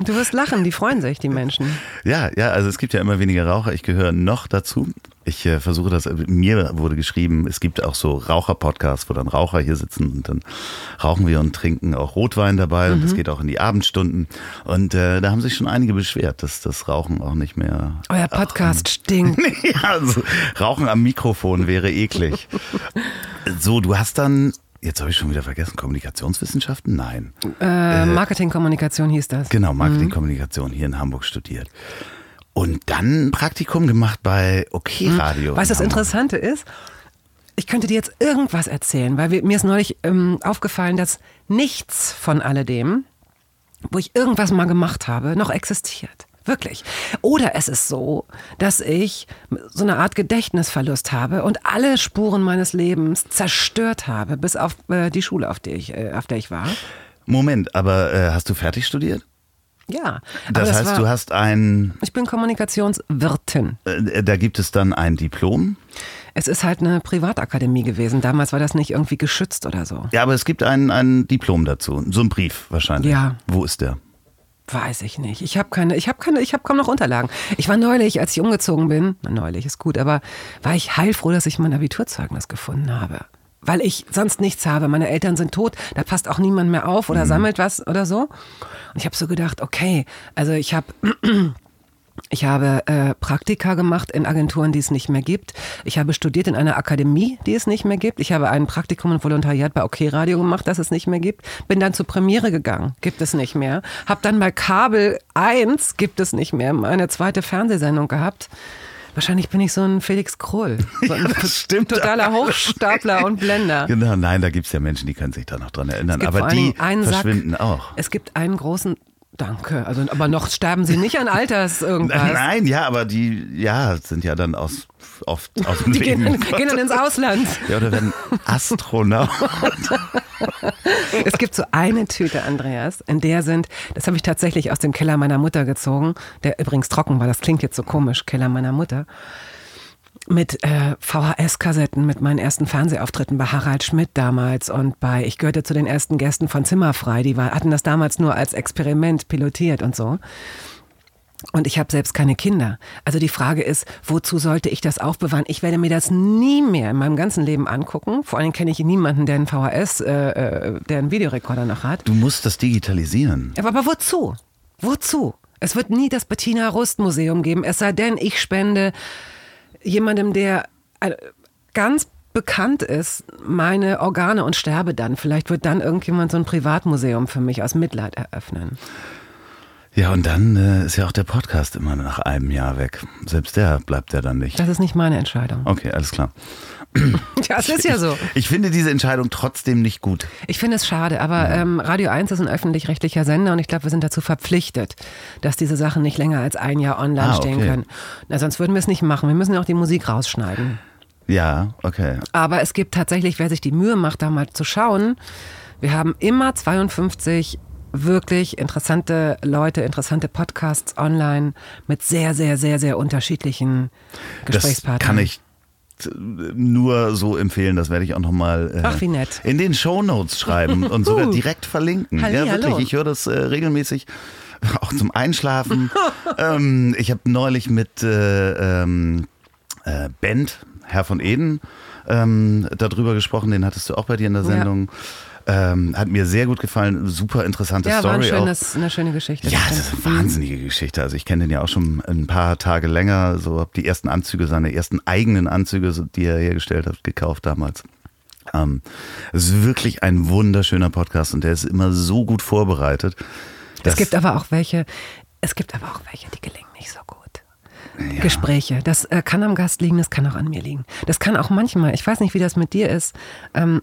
Du wirst lachen, die freuen sich, die Menschen. Ja, ja, also es gibt ja immer weniger Raucher. Ich gehöre noch dazu. Ich äh, versuche das, mir wurde geschrieben, es gibt auch so Raucher-Podcasts, wo dann Raucher hier sitzen und dann rauchen wir und trinken auch Rotwein dabei mhm. und das geht auch in die Abendstunden. Und äh, da haben sich schon einige beschwert, dass das Rauchen auch nicht mehr. Euer Podcast auch, stinkt. ja, also Rauchen am Mikrofon wäre eklig. so, du hast dann jetzt habe ich schon wieder vergessen, Kommunikationswissenschaften? Nein. Äh, Marketingkommunikation hieß das. Genau, Marketingkommunikation hier in Hamburg studiert. Und dann ein Praktikum gemacht bei OK Radio. Weißt du, das Hamburg. Interessante ist, ich könnte dir jetzt irgendwas erzählen, weil mir ist neulich ähm, aufgefallen, dass nichts von alledem, wo ich irgendwas mal gemacht habe, noch existiert. Wirklich. Oder es ist so, dass ich so eine Art Gedächtnisverlust habe und alle Spuren meines Lebens zerstört habe, bis auf äh, die Schule, auf der ich, äh, auf der ich war. Moment, aber äh, hast du fertig studiert? Ja. aber Das, heißt, war, du hast ein, Ich bin Kommunikationswirtin. äh, da gibt es dann ein Diplom. Es ist halt eine Privatakademie gewesen. Damals war das nicht irgendwie geschützt oder so. Ja, aber es gibt ein, ein Diplom dazu. So ein Brief wahrscheinlich. Ja. Wo ist der? Weiß ich nicht. Ich habe keine, ich habe keine, ich habe kaum noch Unterlagen. Ich war neulich, als ich umgezogen bin, neulich ist gut, aber war ich heilfroh, dass ich mein Abiturzeugnis gefunden habe. Weil ich sonst nichts habe. Meine Eltern sind tot, da passt auch niemand mehr auf oder sammelt was oder so. Und ich habe so gedacht, okay, also ich habe ich habe äh, Praktika gemacht in Agenturen, die es nicht mehr gibt. Ich habe studiert in einer Akademie, die es nicht mehr gibt. Ich habe ein Praktikum und Volontariat bei OK Radio gemacht, das es nicht mehr gibt. Bin dann zur Premiere gegangen, gibt es nicht mehr. Hab dann bei Kabel 1, gibt es nicht mehr, meine zweite Fernsehsendung gehabt. Wahrscheinlich bin ich so ein Felix Krull. So ein das stimmt. totaler Hochstapler und Blender. Genau, nein, da gibt es ja Menschen, die können sich da noch dran erinnern. Aber die einen verschwinden Sack. auch. Es gibt einen großen, danke, also, aber noch sterben sie nicht an Alters irgendwas. Nein, ja, aber die ja, sind ja dann aus, oft aus dem Die gehen, gehen dann ins Ausland. Ja, oder werden Astronaut. Es gibt so eine Tüte, Andreas, in der sind, das habe ich tatsächlich aus dem Keller meiner Mutter gezogen, der übrigens trocken war, das klingt jetzt so komisch, Keller meiner Mutter, mit äh, VHS-Kassetten, mit meinen ersten Fernsehauftritten bei Harald Schmidt damals und bei, ich gehörte zu den ersten Gästen von Zimmerfrei, die war, hatten das damals nur als Experiment pilotiert und so. Und ich habe selbst keine Kinder. Also die Frage ist, wozu sollte ich das aufbewahren? Ich werde mir das nie mehr in meinem ganzen Leben angucken. Vor allem kenne ich niemanden, der einen VHS, äh, äh, der einen Videorekorder noch hat. Du musst das digitalisieren. Aber, aber wozu? Wozu? Es wird nie das Bettina Rust Museum geben, es sei denn, ich spende jemandem, der äh, ganz bekannt ist, meine Organe und sterbe dann. Vielleicht wird dann irgendjemand so ein Privatmuseum für mich aus Mitleid eröffnen. Ja, und dann äh, ist ja auch der Podcast immer nach einem Jahr weg. Selbst der bleibt ja dann nicht. Das ist nicht meine Entscheidung. Okay, alles klar. Ja, es ist ja so. Ich, ich finde diese Entscheidung trotzdem nicht gut. Ich finde es schade, aber ähm, Radio 1 ist ein öffentlich-rechtlicher Sender und ich glaube, wir sind dazu verpflichtet, dass diese Sachen nicht länger als ein Jahr online Ah, stehen okay. können. Na, sonst würden wir es nicht machen. Wir müssen ja auch die Musik rausschneiden. Ja, okay. Aber es gibt tatsächlich, wer sich die Mühe macht, da mal zu schauen, wir haben immer 52 wirklich interessante Leute, interessante Podcasts online mit sehr, sehr, sehr, sehr unterschiedlichen Das Gesprächspartnern. kann ich nur so empfehlen, das werde ich auch nochmal äh, Ach, wie nett. in den Shownotes schreiben und sogar Uh. direkt verlinken. Halli, ja, wirklich, hallo. ich höre das äh, regelmäßig, auch zum Einschlafen. ähm, ich habe neulich mit äh, ähm, äh, Bent, Herr von Eden, ähm, darüber gesprochen, den hattest du auch bei dir in der Ja. Ähm, hat mir sehr gut gefallen, super interessante Ja, ein Story auch. schönes, eine schöne Geschichte. Ja, das ist eine wahnsinnige Geschichte. Also ich kenne den ja auch schon ein paar Tage länger. So habe die ersten Anzüge, seine ersten eigenen Anzüge, die er hergestellt hat, gekauft damals. Ähm, es ist wirklich ein wunderschöner Podcast und der ist immer so gut vorbereitet. Es gibt aber auch welche, es gibt aber auch welche, die gelingen nicht so gut. Gespräche. Das äh, kann am Gast liegen, das kann auch an mir liegen. Das kann auch manchmal, ich weiß nicht, wie das mit dir ist. Ähm,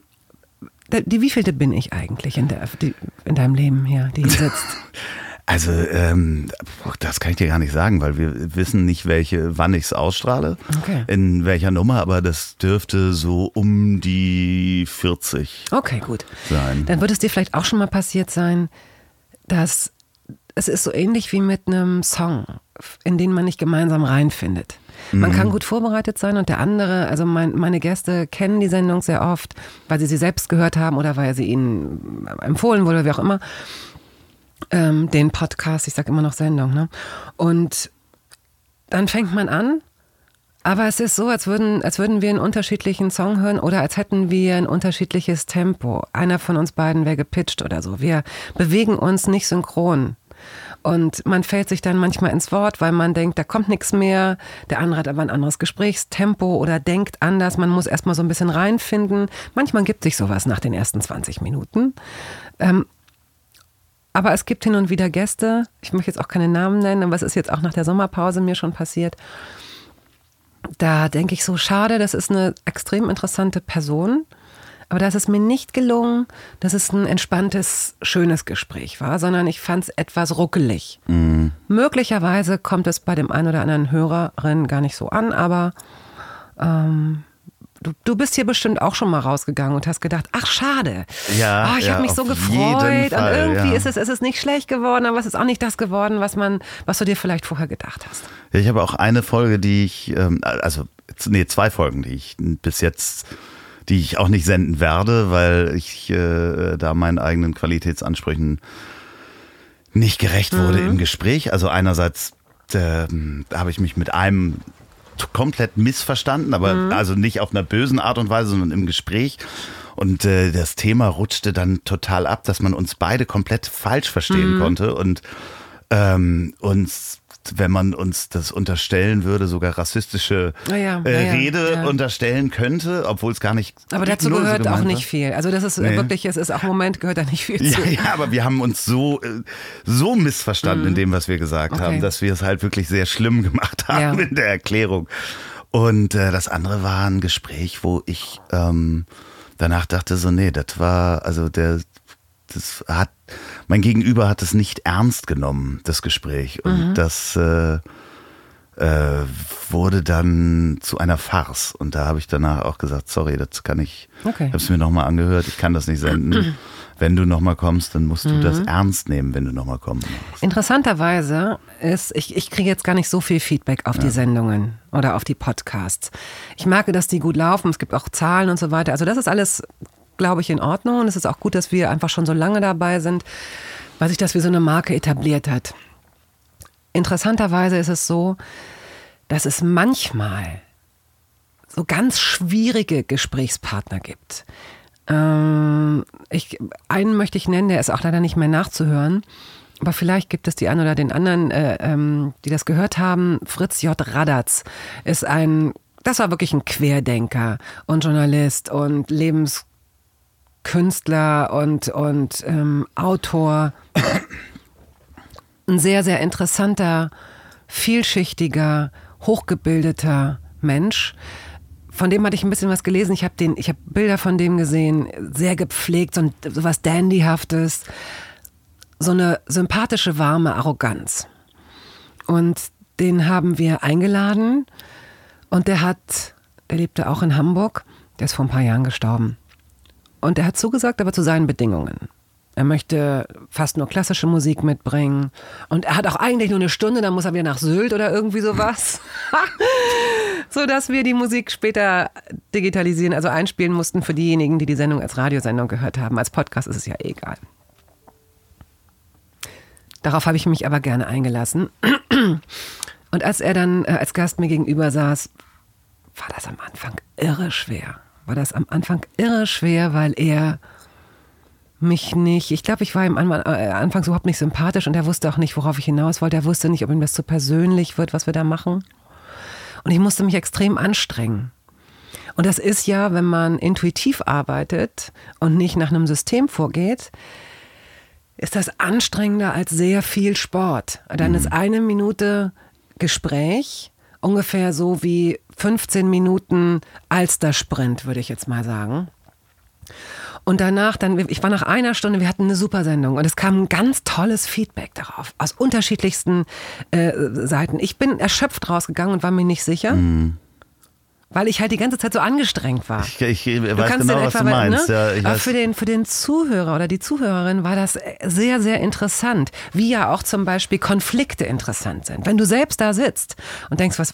die wievielte bin ich eigentlich in, der, die, in deinem Leben hier, die hier sitzt? Also ähm, das kann ich dir gar nicht sagen, weil wir wissen nicht, welche, wann ich es ausstrahle, Okay. in welcher Nummer, aber das dürfte so um die 40 Okay, gut. sein. Dann wird es dir vielleicht auch schon mal passiert sein, dass es ist so ähnlich wie mit einem Song, in den man nicht gemeinsam reinfindet. Man kann gut vorbereitet sein und der andere, also mein, meine Gäste kennen die Sendung sehr oft, weil sie sie selbst gehört haben oder weil sie ihnen empfohlen wurde, wie auch immer. Ähm, den Podcast, ich sage immer noch Sendung, ne? Und dann fängt man an aber es ist so, als würden, als würden wir einen unterschiedlichen Song hören oder als hätten wir ein unterschiedliches Tempo. Einer von uns beiden wäre gepitcht oder so. Wir bewegen uns nicht synchron. Und man fällt sich dann manchmal ins Wort, weil man denkt, da kommt nichts mehr. Der andere hat aber ein anderes Gesprächstempo oder denkt anders. Man muss erstmal so ein bisschen reinfinden. Manchmal gibt sich sowas nach den ersten 20 Minuten. Ähm, aber es gibt hin und wieder Gäste, ich möchte jetzt auch keine Namen nennen, aber es ist jetzt auch nach der Sommerpause mir schon passiert. Da denke ich so, schade, das ist eine extrem interessante Person. Aber da ist es mir nicht gelungen, dass es ein entspanntes, schönes Gespräch war, sondern ich fand es etwas ruckelig. Mhm. Möglicherweise kommt es bei dem einen oder anderen Hörerin gar nicht so an, aber ähm, Du, du bist hier bestimmt auch schon mal rausgegangen und hast gedacht, ach schade. Ja, oh, ich ja, habe mich so gefreut Fall, und irgendwie ja. ist es, ist es nicht schlecht geworden, aber es ist auch nicht das geworden, was man, was du dir vielleicht vorher gedacht hast. Ja, ich habe auch eine Folge, die ich, ähm, also nee, zwei Folgen, die ich bis jetzt die ich auch nicht senden werde, weil ich äh, da meinen eigenen Qualitätsansprüchen nicht gerecht wurde mhm. im Gespräch. Also einerseits äh, habe ich mich mit einem komplett missverstanden, aber mhm. also nicht auf einer bösen Art und Weise, sondern im Gespräch. Und äh, das Thema rutschte dann total ab, dass man uns beide komplett falsch verstehen mhm. konnte und ähm, uns wenn man uns das unterstellen würde, sogar rassistische ja, ja, äh, ja, Rede unterstellen könnte, obwohl es gar nicht. Aber dazu gehört so auch nicht viel. Also das ist nee. wirklich, es ist auch im Moment gehört da nicht viel zu. Ja, aber wir haben uns so äh, so missverstanden mhm. in dem, was wir gesagt okay. haben, dass wir es halt wirklich sehr schlimm gemacht haben in der Erklärung. Und äh, das andere war ein Gespräch, wo ich ähm, danach dachte so, nee, das war also der das hat, mein Gegenüber hat es nicht ernst genommen, das Gespräch. Und mhm. das äh, äh, wurde dann zu einer Farce. Und da habe ich danach auch gesagt, sorry, das kann ich, okay. habe es mir nochmal angehört, ich kann das nicht senden. wenn du nochmal kommst, dann musst du mhm. das ernst nehmen, wenn du nochmal kommen musst. Interessanterweise ist, ich, ich kriege jetzt gar nicht so viel Feedback auf ja. die Sendungen oder auf die Podcasts. Ich merke, dass die gut laufen, es gibt auch Zahlen und so weiter. Also das ist alles glaube ich, in Ordnung. Und es ist auch gut, dass wir einfach schon so lange dabei sind, weil sich das wie so eine Marke etabliert hat. Interessanterweise ist es so, dass es manchmal so ganz schwierige Gesprächspartner gibt. Ähm, ich, einen möchte ich nennen, der ist auch leider nicht mehr nachzuhören. Aber vielleicht gibt es die einen oder den anderen, äh, ähm, die das gehört haben. Fritz J. Radatz ist ein, das war wirklich ein Querdenker und Journalist und Lebens Künstler und, und ähm, Autor. Ein sehr, sehr interessanter, vielschichtiger, hochgebildeter Mensch. Von dem hatte ich ein bisschen was gelesen. Ich habe habe Bilder von dem gesehen, sehr gepflegt, so, so was Dandyhaftes, so eine sympathische, warme Arroganz. Und den haben wir eingeladen und der hat, der lebte auch in Hamburg, der ist vor ein paar Jahren gestorben. Und er hat zugesagt, aber zu seinen Bedingungen. Er möchte fast nur klassische Musik mitbringen. Und er hat auch eigentlich nur eine Stunde, dann muss er wieder nach Sylt oder irgendwie sowas. so dass wir die Musik später digitalisieren, also einspielen mussten für diejenigen, die die Sendung als Radiosendung gehört haben. Als Podcast ist es ja egal. Darauf habe ich mich aber gerne eingelassen. Und als er dann äh, als Gast mir gegenüber saß, war das am Anfang irre schwer war das am Anfang irre schwer, weil er mich nicht, ich glaube, ich war ihm äh, anfangs überhaupt nicht sympathisch und er wusste auch nicht, worauf ich hinaus wollte. Er wusste nicht, ob ihm das zu persönlich wird, was wir da machen. Und ich musste mich extrem anstrengen. Und das ist ja, wenn man intuitiv arbeitet und nicht nach einem System vorgeht, ist das anstrengender als sehr viel Sport. Dann mhm. ist eine Minute Gespräch ungefähr so wie 15 Minuten Alster-Sprint, würde ich jetzt mal sagen. Und danach, dann, ich war nach einer Stunde, wir hatten eine super Sendung und es kam ein ganz tolles Feedback darauf, aus unterschiedlichsten äh, Seiten. Ich bin erschöpft rausgegangen und war mir nicht sicher. Mm weil ich halt die ganze Zeit so angestrengt war. Ich, ich, ich weiß genau, was du meinst. Ne? Ja, Aber für den, für den Zuhörer oder die Zuhörerin war das sehr, sehr interessant, wie ja auch zum Beispiel Konflikte interessant sind. Wenn du selbst da sitzt und denkst, was,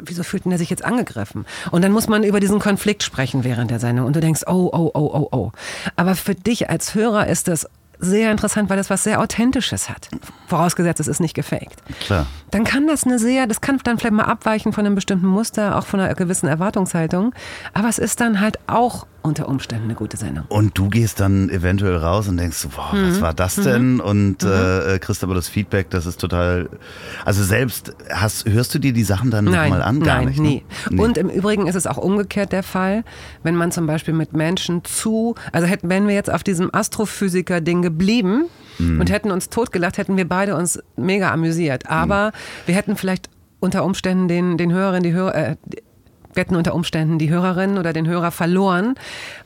wieso fühlt denn der sich jetzt angegriffen? Und dann muss man über diesen Konflikt sprechen während der Sendung und du denkst, oh, oh, oh, oh, oh. Aber für dich als Hörer ist das sehr interessant, weil das was sehr Authentisches hat. Vorausgesetzt, es ist nicht gefaked. Klar. Dann kann das eine sehr, das kann dann vielleicht mal abweichen von einem bestimmten Muster, auch von einer gewissen Erwartungshaltung. Aber es ist dann halt auch unter Umständen eine gute Sendung. Und du gehst dann eventuell raus und denkst, boah, mhm. was war das denn? Mhm. Und mhm. Äh, kriegst aber das Feedback, das ist total. Also selbst hast, hörst du dir die Sachen dann nochmal an? Gar nein, nicht, ne? nie. Nee. Und im Übrigen ist es auch umgekehrt der Fall, wenn man zum Beispiel mit Menschen zu, also hätten, wenn wir jetzt auf diesem Astrophysiker-Ding geblieben mhm. und hätten uns totgelacht, hätten wir beide uns mega amüsiert. Aber mhm. wir hätten vielleicht unter Umständen den, den Hörerinnen, die Hörer, äh, hätten unter Umständen die Hörerin oder den Hörer verloren,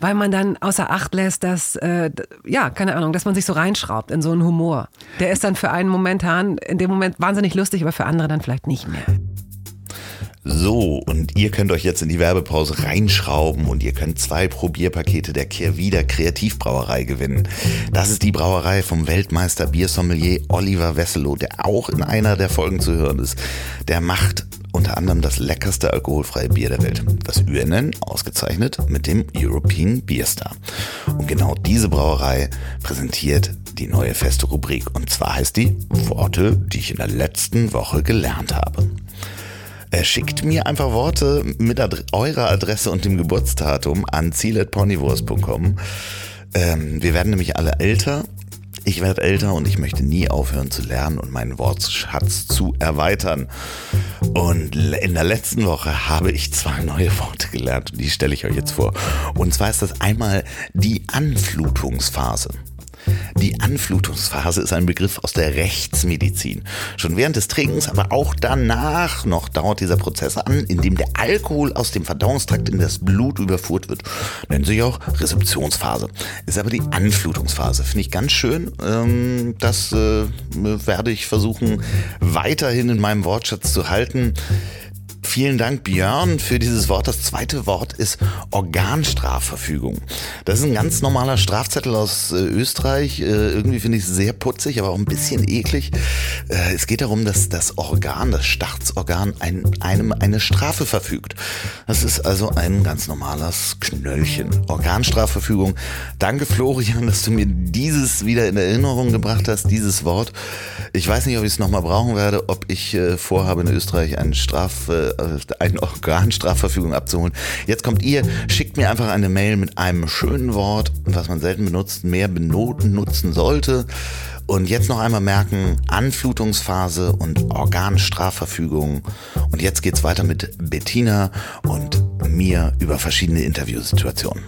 weil man dann außer Acht lässt, dass, äh, ja, keine Ahnung, dass man sich so reinschraubt in so einen Humor. Der ist dann für einen momentan, in dem Moment wahnsinnig lustig, aber für andere dann vielleicht nicht mehr. So, und ihr könnt euch jetzt in die Werbepause reinschrauben und ihr könnt zwei Probierpakete der Kehrwieder Kreativbrauerei gewinnen. Das ist die Brauerei vom Weltmeister Biersommelier Oliver Wesselow, der auch in einer der Folgen zu hören ist. Der macht unter anderem das leckerste alkoholfreie Bier der Welt. Das UNN ausgezeichnet mit dem European Beer Star. Und genau diese Brauerei präsentiert die neue feste Rubrik. Und zwar heißt die Worte, die ich in der letzten Woche gelernt habe. Äh, schickt mir einfach Worte mit Ad eurer Adresse und dem Geburtsdatum an ziel.ponywurst.com. Ähm, wir werden nämlich alle älter. Ich werde älter und ich möchte nie aufhören zu lernen und meinen Wortschatz zu erweitern. Und in der letzten Woche habe ich zwei neue Worte gelernt und die stelle ich euch jetzt vor. Und zwar ist das einmal die Anflutungsphase. Die Anflutungsphase ist ein Begriff aus der Rechtsmedizin. Schon während des Trinkens, aber auch danach noch dauert dieser Prozess an, in dem der Alkohol aus dem Verdauungstrakt in das Blut überführt wird. Nennt sich auch Rezeptionsphase. Ist aber die Anflutungsphase. Finde ich ganz schön. Ähm, das äh, werde ich versuchen, weiterhin in meinem Wortschatz zu halten. Vielen Dank, Björn, für dieses Wort. Das zweite Wort ist Organstrafverfügung. Das ist ein ganz normaler Strafzettel aus äh, Österreich. Äh, irgendwie finde ich es sehr putzig, aber auch ein bisschen eklig. Äh, es geht darum, dass das Organ, das Staatsorgan, ein, einem eine Strafe verfügt. Das ist also ein ganz normales Knöllchen. Organstrafverfügung. Danke, Florian, dass du mir dieses wieder in Erinnerung gebracht hast, dieses Wort. Ich weiß nicht, ob ich es nochmal brauchen werde, ob ich äh, vorhabe, in Österreich einen Straf äh, eine Organstrafverfügung abzuholen. Jetzt kommt ihr, schickt mir einfach eine Mail mit einem schönen Wort, was man selten benutzt, mehr benoten nutzen sollte. Und jetzt noch einmal merken, Anflutungsphase und Organstrafverfügung. Und jetzt geht's weiter mit Bettina und mir über verschiedene Interviewsituationen.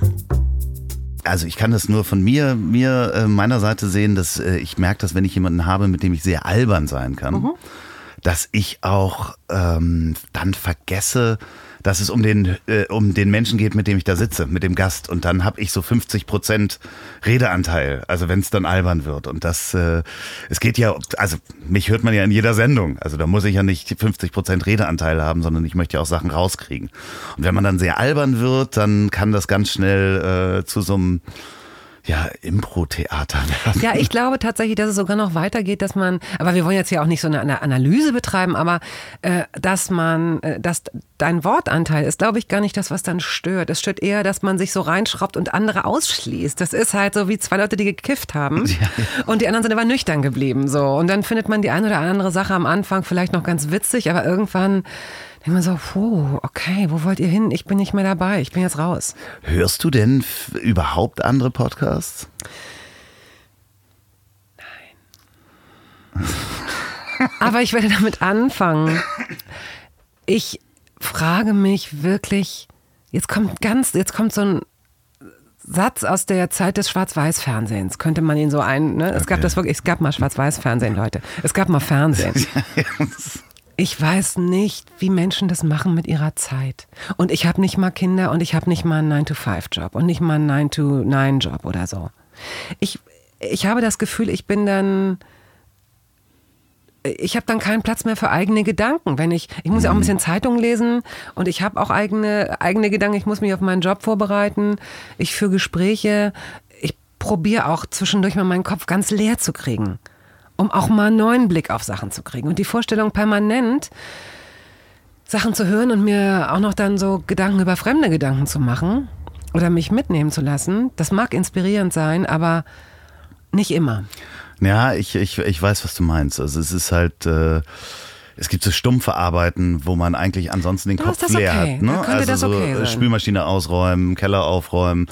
Also ich kann das nur von mir, mir äh, meiner Seite sehen, dass äh, ich merke, dass wenn ich jemanden habe, mit dem ich sehr albern sein kann, mhm dass ich auch ähm, dann vergesse, dass es um den, äh, um den Menschen geht, mit dem ich da sitze, mit dem Gast. Und dann habe ich so 50 Prozent Redeanteil, also wenn es dann albern wird. Und das, äh, es geht ja, also mich hört man ja in jeder Sendung. Also da muss ich ja nicht 50 Prozent Redeanteil haben, sondern ich möchte ja auch Sachen rauskriegen. Und wenn man dann sehr albern wird, dann kann das ganz schnell äh, zu so einem ja, Impro-Theater werden. Ja, ich glaube tatsächlich, dass es sogar noch weitergeht, dass man, aber wir wollen jetzt hier auch nicht so eine Analyse betreiben, aber äh, dass man, äh, dass dein Wortanteil ist, glaube ich, gar nicht das, was dann stört. Es stört eher, dass man sich so reinschraubt und andere ausschließt. Das ist halt so wie zwei Leute, die gekifft haben ja, ja. und die anderen sind aber nüchtern geblieben. So. Und dann findet man die eine oder andere Sache am Anfang vielleicht noch ganz witzig, aber irgendwann man so, puh, okay, wo wollt ihr hin? Ich bin nicht mehr dabei, ich bin jetzt raus. Hörst du denn überhaupt andere Podcasts? Nein. Aber ich werde damit anfangen. Ich frage mich wirklich, jetzt kommt ganz, jetzt kommt so ein Satz aus der Zeit des Schwarz-Weiß-Fernsehens. Könnte man ihn so ein, ne? Es okay. gab das wirklich, es gab mal Schwarz-Weiß-Fernsehen, Leute. Es gab mal Fernsehen. Ich weiß nicht, wie Menschen das machen mit ihrer Zeit. Und ich habe nicht mal Kinder und ich habe nicht mal einen 9-to-5-Job und nicht mal einen 9-to-9-Job oder so. Ich, ich habe das Gefühl, ich bin dann ich habe dann keinen Platz mehr für eigene Gedanken. Wenn ich, ich muss ja auch ein mhm. bisschen Zeitung lesen und ich habe auch eigene, eigene Gedanken. Ich muss mich auf meinen Job vorbereiten. Ich führe Gespräche. Ich probiere auch zwischendurch mal meinen Kopf ganz leer zu kriegen um auch mal einen neuen Blick auf Sachen zu kriegen. Und die Vorstellung permanent Sachen zu hören und mir auch noch dann so Gedanken über fremde Gedanken zu machen oder mich mitnehmen zu lassen, das mag inspirierend sein, aber nicht immer. Ja, ich, ich, ich weiß, was du meinst. Also es ist halt, äh, es gibt so stumpfe Arbeiten, wo man eigentlich ansonsten den Kopf leer okay. hat. Ne? Also das so okay äh, sein. Spülmaschine ausräumen, Keller aufräumen.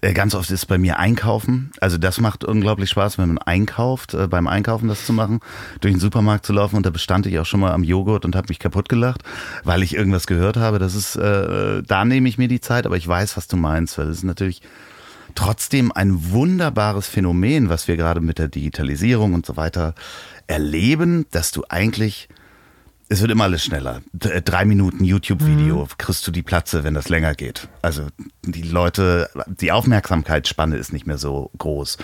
Äh, Ganz oft ist bei mir Einkaufen. Also das macht unglaublich Spaß, wenn man einkauft, äh, beim Einkaufen das zu machen, durch den Supermarkt zu laufen. Und da bestand ich auch schon mal am Joghurt und habe mich kaputt gelacht, weil ich irgendwas gehört habe. Das ist, äh, da nehme ich mir die Zeit, aber ich weiß, was du meinst, weil das ist natürlich trotzdem ein wunderbares Phänomen, was wir gerade mit der Digitalisierung und so weiter erleben, dass du eigentlich es wird immer alles schneller. Äh, drei Minuten YouTube-Video Mhm. kriegst du die Platze, wenn das länger geht. Also die Leute, die Aufmerksamkeitsspanne ist nicht mehr so groß.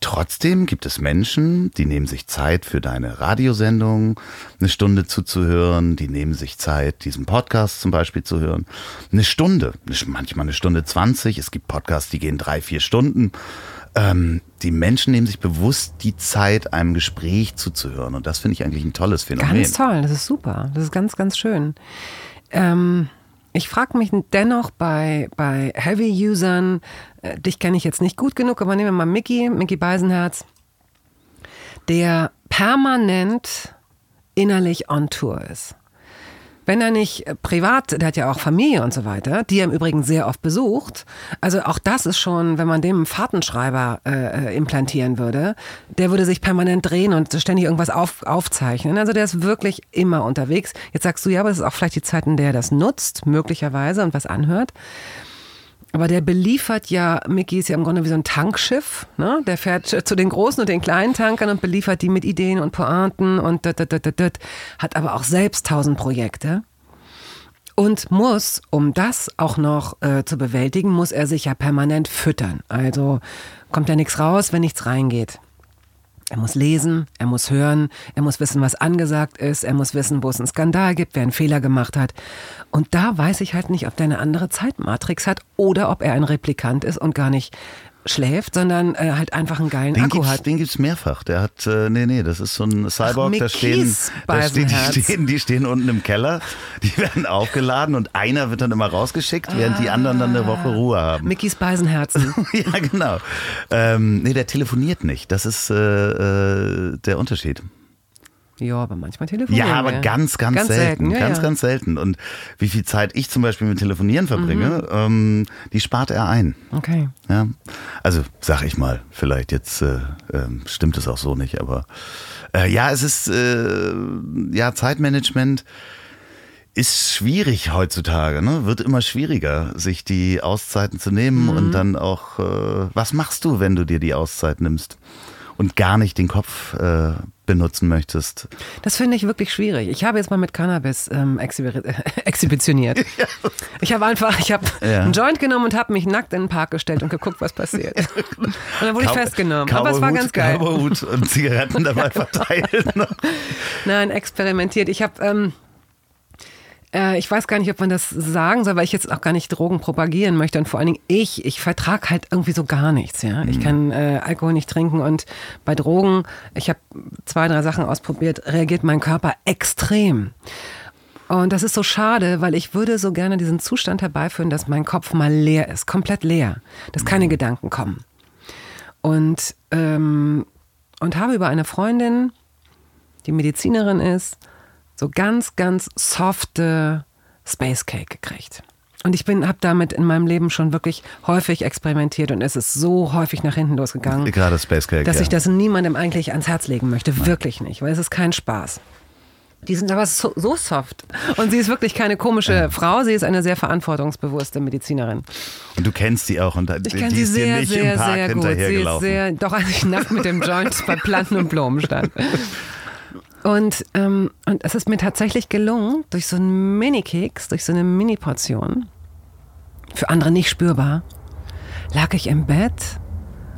Trotzdem gibt es Menschen, die nehmen sich Zeit für deine Radiosendung, eine Stunde zuzuhören, die nehmen sich Zeit, diesen Podcast zum Beispiel zu hören. Eine Stunde, manchmal eine Stunde zwanzig. Es gibt Podcasts, die gehen drei, vier Stunden. Ähm, die Menschen nehmen sich bewusst die Zeit, einem Gespräch zuzuhören. Und das finde ich eigentlich ein tolles Phänomen. Ganz toll, das ist super. Das ist ganz, ganz schön. Ähm, ich frage mich dennoch bei, bei Heavy-Usern, äh, dich kenne ich jetzt nicht gut genug, aber nehmen wir mal Mickey, Mickey Beisenherz, der permanent innerlich on Tour ist. Wenn er nicht äh, privat, der hat ja auch Familie und so weiter, die er im Übrigen sehr oft besucht. Also auch das ist schon, wenn man dem einen Fahrtenschreiber äh, äh, implantieren würde, der würde sich permanent drehen und ständig irgendwas auf, aufzeichnen. Also der ist wirklich immer unterwegs. Jetzt sagst du, ja, aber es ist auch vielleicht die Zeit, in der er das nutzt, möglicherweise, und was anhört. Aber der beliefert ja, Mickey ist ja im Grunde wie so ein Tankschiff. Ne? Der fährt zu den großen und den kleinen Tankern und beliefert die mit Ideen und Pointen und dat, dat, dat, dat, hat aber auch selbst tausend Projekte. Und muss, um das auch noch äh, zu bewältigen, muss er sich ja permanent füttern. Also kommt ja nichts raus, wenn nichts reingeht. Er muss lesen, er muss hören, er muss wissen, was angesagt ist, er muss wissen, wo es einen Skandal gibt, wer einen Fehler gemacht hat. Und da weiß ich halt nicht, ob der eine andere Zeitmatrix hat oder ob er ein Replikant ist und gar nicht schläft, sondern äh, halt einfach einen geilen Den Akku gibt's, hat. den gibt's mehrfach. Der hat, äh, nee, nee, das ist so ein Cyborg, da Mickey's stehen, da stehen, die stehen, die stehen unten im Keller, die werden aufgeladen und einer wird dann immer rausgeschickt, während die anderen dann eine Woche Ruhe haben. Mickeys Beisenherzen. ja, genau. Ähm, nee, der telefoniert nicht. Das ist äh, äh, der Unterschied. Ja, aber manchmal telefonieren Ja, aber wir. ganz, ganz, selten. ja, ganz, ja. ganz selten. Und wie viel Zeit ich zum Beispiel mit Telefonieren verbringe, Mhm. ähm, die spart er ein. Okay. Ja, also sag ich mal, vielleicht jetzt äh, ähm, stimmt es auch so nicht, aber äh, ja, es ist äh, ja Zeitmanagement ist schwierig heutzutage, ne? Wird immer schwieriger, sich die Auszeiten zu nehmen Mhm. und dann auch, äh, was machst du, wenn du dir die Auszeit nimmst und gar nicht den Kopf äh, benutzen möchtest? Das finde ich wirklich schwierig. Ich habe jetzt mal mit Cannabis ähm, exhibi exhibitioniert. Ich habe einfach, ich habe Ja. einen Joint genommen und habe mich nackt in den Park gestellt und geguckt, was passiert. Und dann wurde ich Cowboy- festgenommen. Aber es war ganz geil. Cowboyhut und Zigaretten dabei verteilt. Ne? Nein, experimentiert. Ich habe, ähm, äh, ich weiß gar nicht, ob man das sagen soll, weil ich jetzt auch gar nicht Drogen propagieren möchte. Und vor allen Dingen ich, ich vertrage halt irgendwie so gar nichts. Ja, Mhm. ich kann äh, Alkohol nicht trinken und bei Drogen, ich habe zwei, drei Sachen ausprobiert, reagiert mein Körper extrem. Und das ist so schade, weil ich würde so gerne diesen Zustand herbeiführen, dass mein Kopf mal leer ist, komplett leer, dass keine Gedanken kommen. Und, ähm, und habe über eine Freundin, die Medizinerin ist, so ganz, ganz softe Space Cake gekriegt. Und ich bin, habe damit in meinem Leben schon wirklich häufig experimentiert und es ist so häufig nach hinten losgegangen, Gerade Space Cake. dass ja. ich das niemandem eigentlich ans Herz legen möchte. Wirklich nicht, weil es ist kein Spaß. Die sind aber so, so soft. Und sie ist wirklich keine komische Frau, sie ist eine sehr verantwortungsbewusste Medizinerin. Und du kennst die auch und Ich die kenne sie ist dir sehr, nicht sehr, im Park sehr gut. Sie ist hinterhergelaufen. sehr, doch als ich nackt mit dem Joint bei Planten und Blumen stand. Und, ähm, und es ist mir tatsächlich gelungen, durch so einen Mini-Keks, durch so eine Mini-Portion, für andere nicht spürbar, lag ich im Bett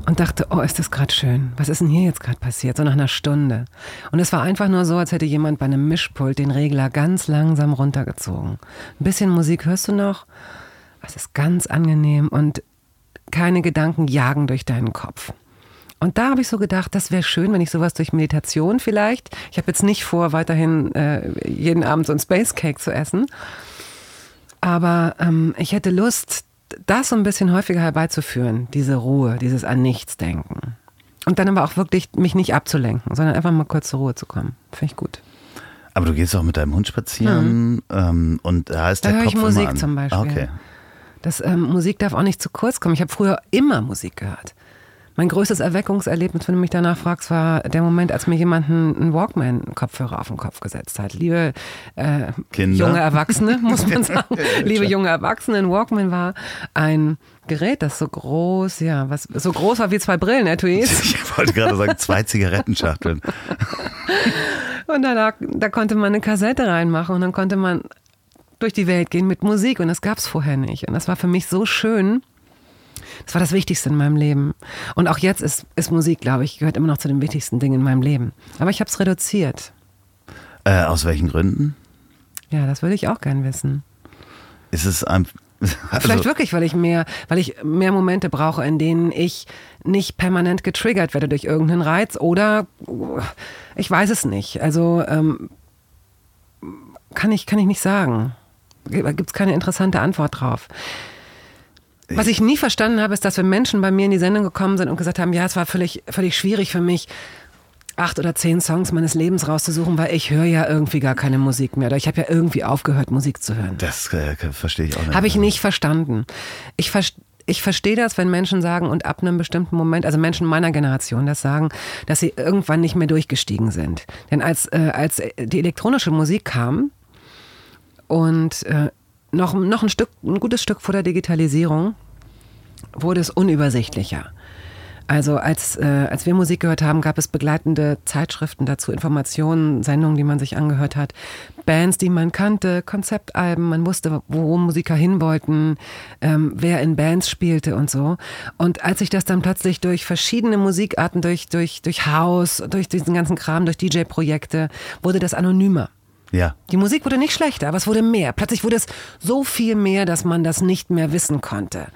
und dachte, oh, ist das gerade schön. Was ist denn hier jetzt gerade passiert? So nach einer Stunde. Und es war einfach nur so, als hätte jemand bei einem Mischpult den Regler ganz langsam runtergezogen. Ein bisschen Musik hörst du noch. Es ist ganz angenehm und keine Gedanken jagen durch deinen Kopf. Und da habe ich so gedacht, das wäre schön, wenn ich sowas durch Meditation vielleicht. Ich habe jetzt nicht vor, weiterhin äh, jeden Abend so ein Space Cake zu essen. Aber ähm, ich hätte Lust, das so ein bisschen häufiger herbeizuführen, diese Ruhe, dieses an nichts denken. Und dann aber auch wirklich mich nicht abzulenken, sondern einfach mal kurz zur Ruhe zu kommen. Finde ich gut. Aber du gehst auch mit deinem Hund spazieren ähm, und da ist Da der Kopf ich immer Musik an. zum Beispiel. Okay. Das, ähm, Musik darf auch nicht zu kurz kommen. Ich habe früher immer Musik gehört. Mein größtes Erweckungserlebnis, wenn du mich danach fragst, war der Moment, als mir jemand einen Walkman-Kopfhörer auf den Kopf gesetzt hat. Liebe äh, junge Erwachsene, muss man sagen. Liebe junge Erwachsene, ein Walkman war ein Gerät, das so groß, ja, was so groß war wie zwei Brillenetuis. Ich wollte gerade sagen, zwei Zigarettenschachteln. Und da, lag, da konnte man eine Kassette reinmachen und dann konnte man durch die Welt gehen mit Musik und das gab es vorher nicht. Und das war für mich so schön. Das war das Wichtigste in meinem Leben. Und auch jetzt ist, ist Musik, glaube ich, gehört immer noch zu den wichtigsten Dingen in meinem Leben. Aber ich habe es reduziert. Äh, aus welchen Gründen? Ja, das würde ich auch gern wissen. Ist es ein. Also, Vielleicht wirklich, weil ich mehr, weil ich mehr Momente brauche, in denen ich nicht permanent getriggert werde durch irgendeinen Reiz oder ich weiß es nicht. Also ähm, kann ich, kann ich nicht sagen. Gibt es keine interessante Antwort drauf. Was ich nie verstanden habe, ist, dass wenn Menschen bei mir in die Sendung gekommen sind und gesagt haben, ja, es war völlig, völlig schwierig für mich, acht oder zehn Songs meines Lebens rauszusuchen, weil ich höre ja irgendwie gar keine Musik mehr. Oder ich habe ja irgendwie aufgehört, Musik zu hören. Das äh, verstehe ich auch nicht. Habe ich nicht verstanden. Ich, ver ich verstehe das, wenn Menschen sagen und ab einem bestimmten Moment, also Menschen meiner Generation das sagen, dass sie irgendwann nicht mehr durchgestiegen sind. Denn als, äh, als die elektronische Musik kam und äh, noch, noch ein, Stück, ein gutes Stück vor der Digitalisierung, wurde es unübersichtlicher. Also als, äh, als wir Musik gehört haben, gab es begleitende Zeitschriften dazu, Informationen, Sendungen, die man sich angehört hat, Bands, die man kannte, Konzeptalben, man wusste, wo Musiker hin wollten, ähm, wer in Bands spielte und so. Und als sich das dann plötzlich durch verschiedene Musikarten, durch, durch, durch House, durch diesen ganzen Kram, durch DJ-Projekte, wurde das anonymer. Ja. Die Musik wurde nicht schlechter, aber es wurde mehr. Plötzlich wurde es so viel mehr, dass man das nicht mehr wissen konnte.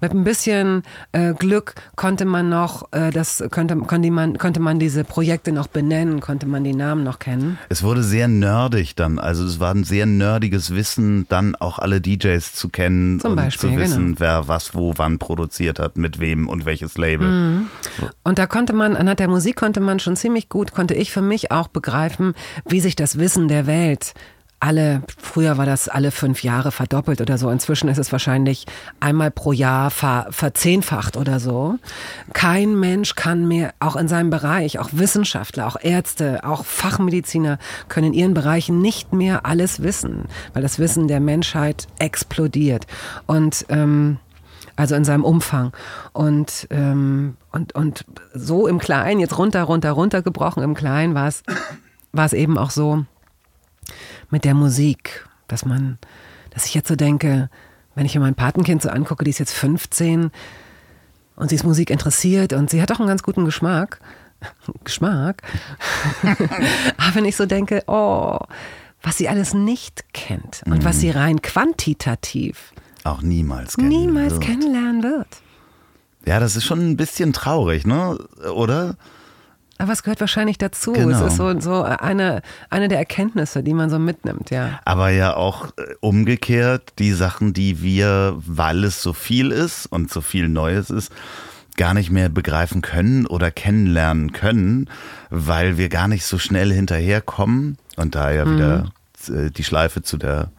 Mit ein bisschen äh, Glück konnte man noch, äh, das könnte, konnte, man, konnte man diese Projekte noch benennen, konnte man die Namen noch kennen. Es wurde sehr nerdig dann. Also es war ein sehr nerdiges Wissen, dann auch alle DJs zu kennen Zum und Beispiel, zu wissen, genau. wer was wo wann produziert hat, mit wem und welches Label. Und da konnte man, anhand der Musik konnte man schon ziemlich gut, konnte ich für mich auch begreifen, wie sich das Wissen der Welt alle, früher war das alle fünf Jahre verdoppelt oder so. Inzwischen ist es wahrscheinlich einmal pro Jahr ver, verzehnfacht oder so. Kein Mensch kann mehr, auch in seinem Bereich, auch Wissenschaftler, auch Ärzte, auch Fachmediziner können in ihren Bereichen nicht mehr alles wissen, weil das Wissen der Menschheit explodiert. Und ähm, also in seinem Umfang. Und, ähm, und, und so im Kleinen, jetzt runter, runter, runter gebrochen, im Kleinen war es, war es eben auch so mit der Musik, dass man, dass ich jetzt so denke, wenn ich mir mein Patenkind so angucke, die ist jetzt 15 und sie ist Musik interessiert und sie hat auch einen ganz guten Geschmack. Geschmack. Aber wenn ich so denke, oh, was sie alles nicht kennt und was sie rein quantitativ Auch niemals kennen niemals wird. kennenlernen wird. Ja, das ist schon ein bisschen traurig, ne? Oder? Aber es gehört wahrscheinlich dazu. Genau. Es ist so, so eine, eine der Erkenntnisse, die man so mitnimmt, ja. Aber ja auch äh, umgekehrt, die Sachen, die wir, weil es so viel ist und so viel Neues ist, gar nicht mehr begreifen können oder kennenlernen können, weil wir gar nicht so schnell hinterherkommen. Und da ja wieder äh, die Schleife zu der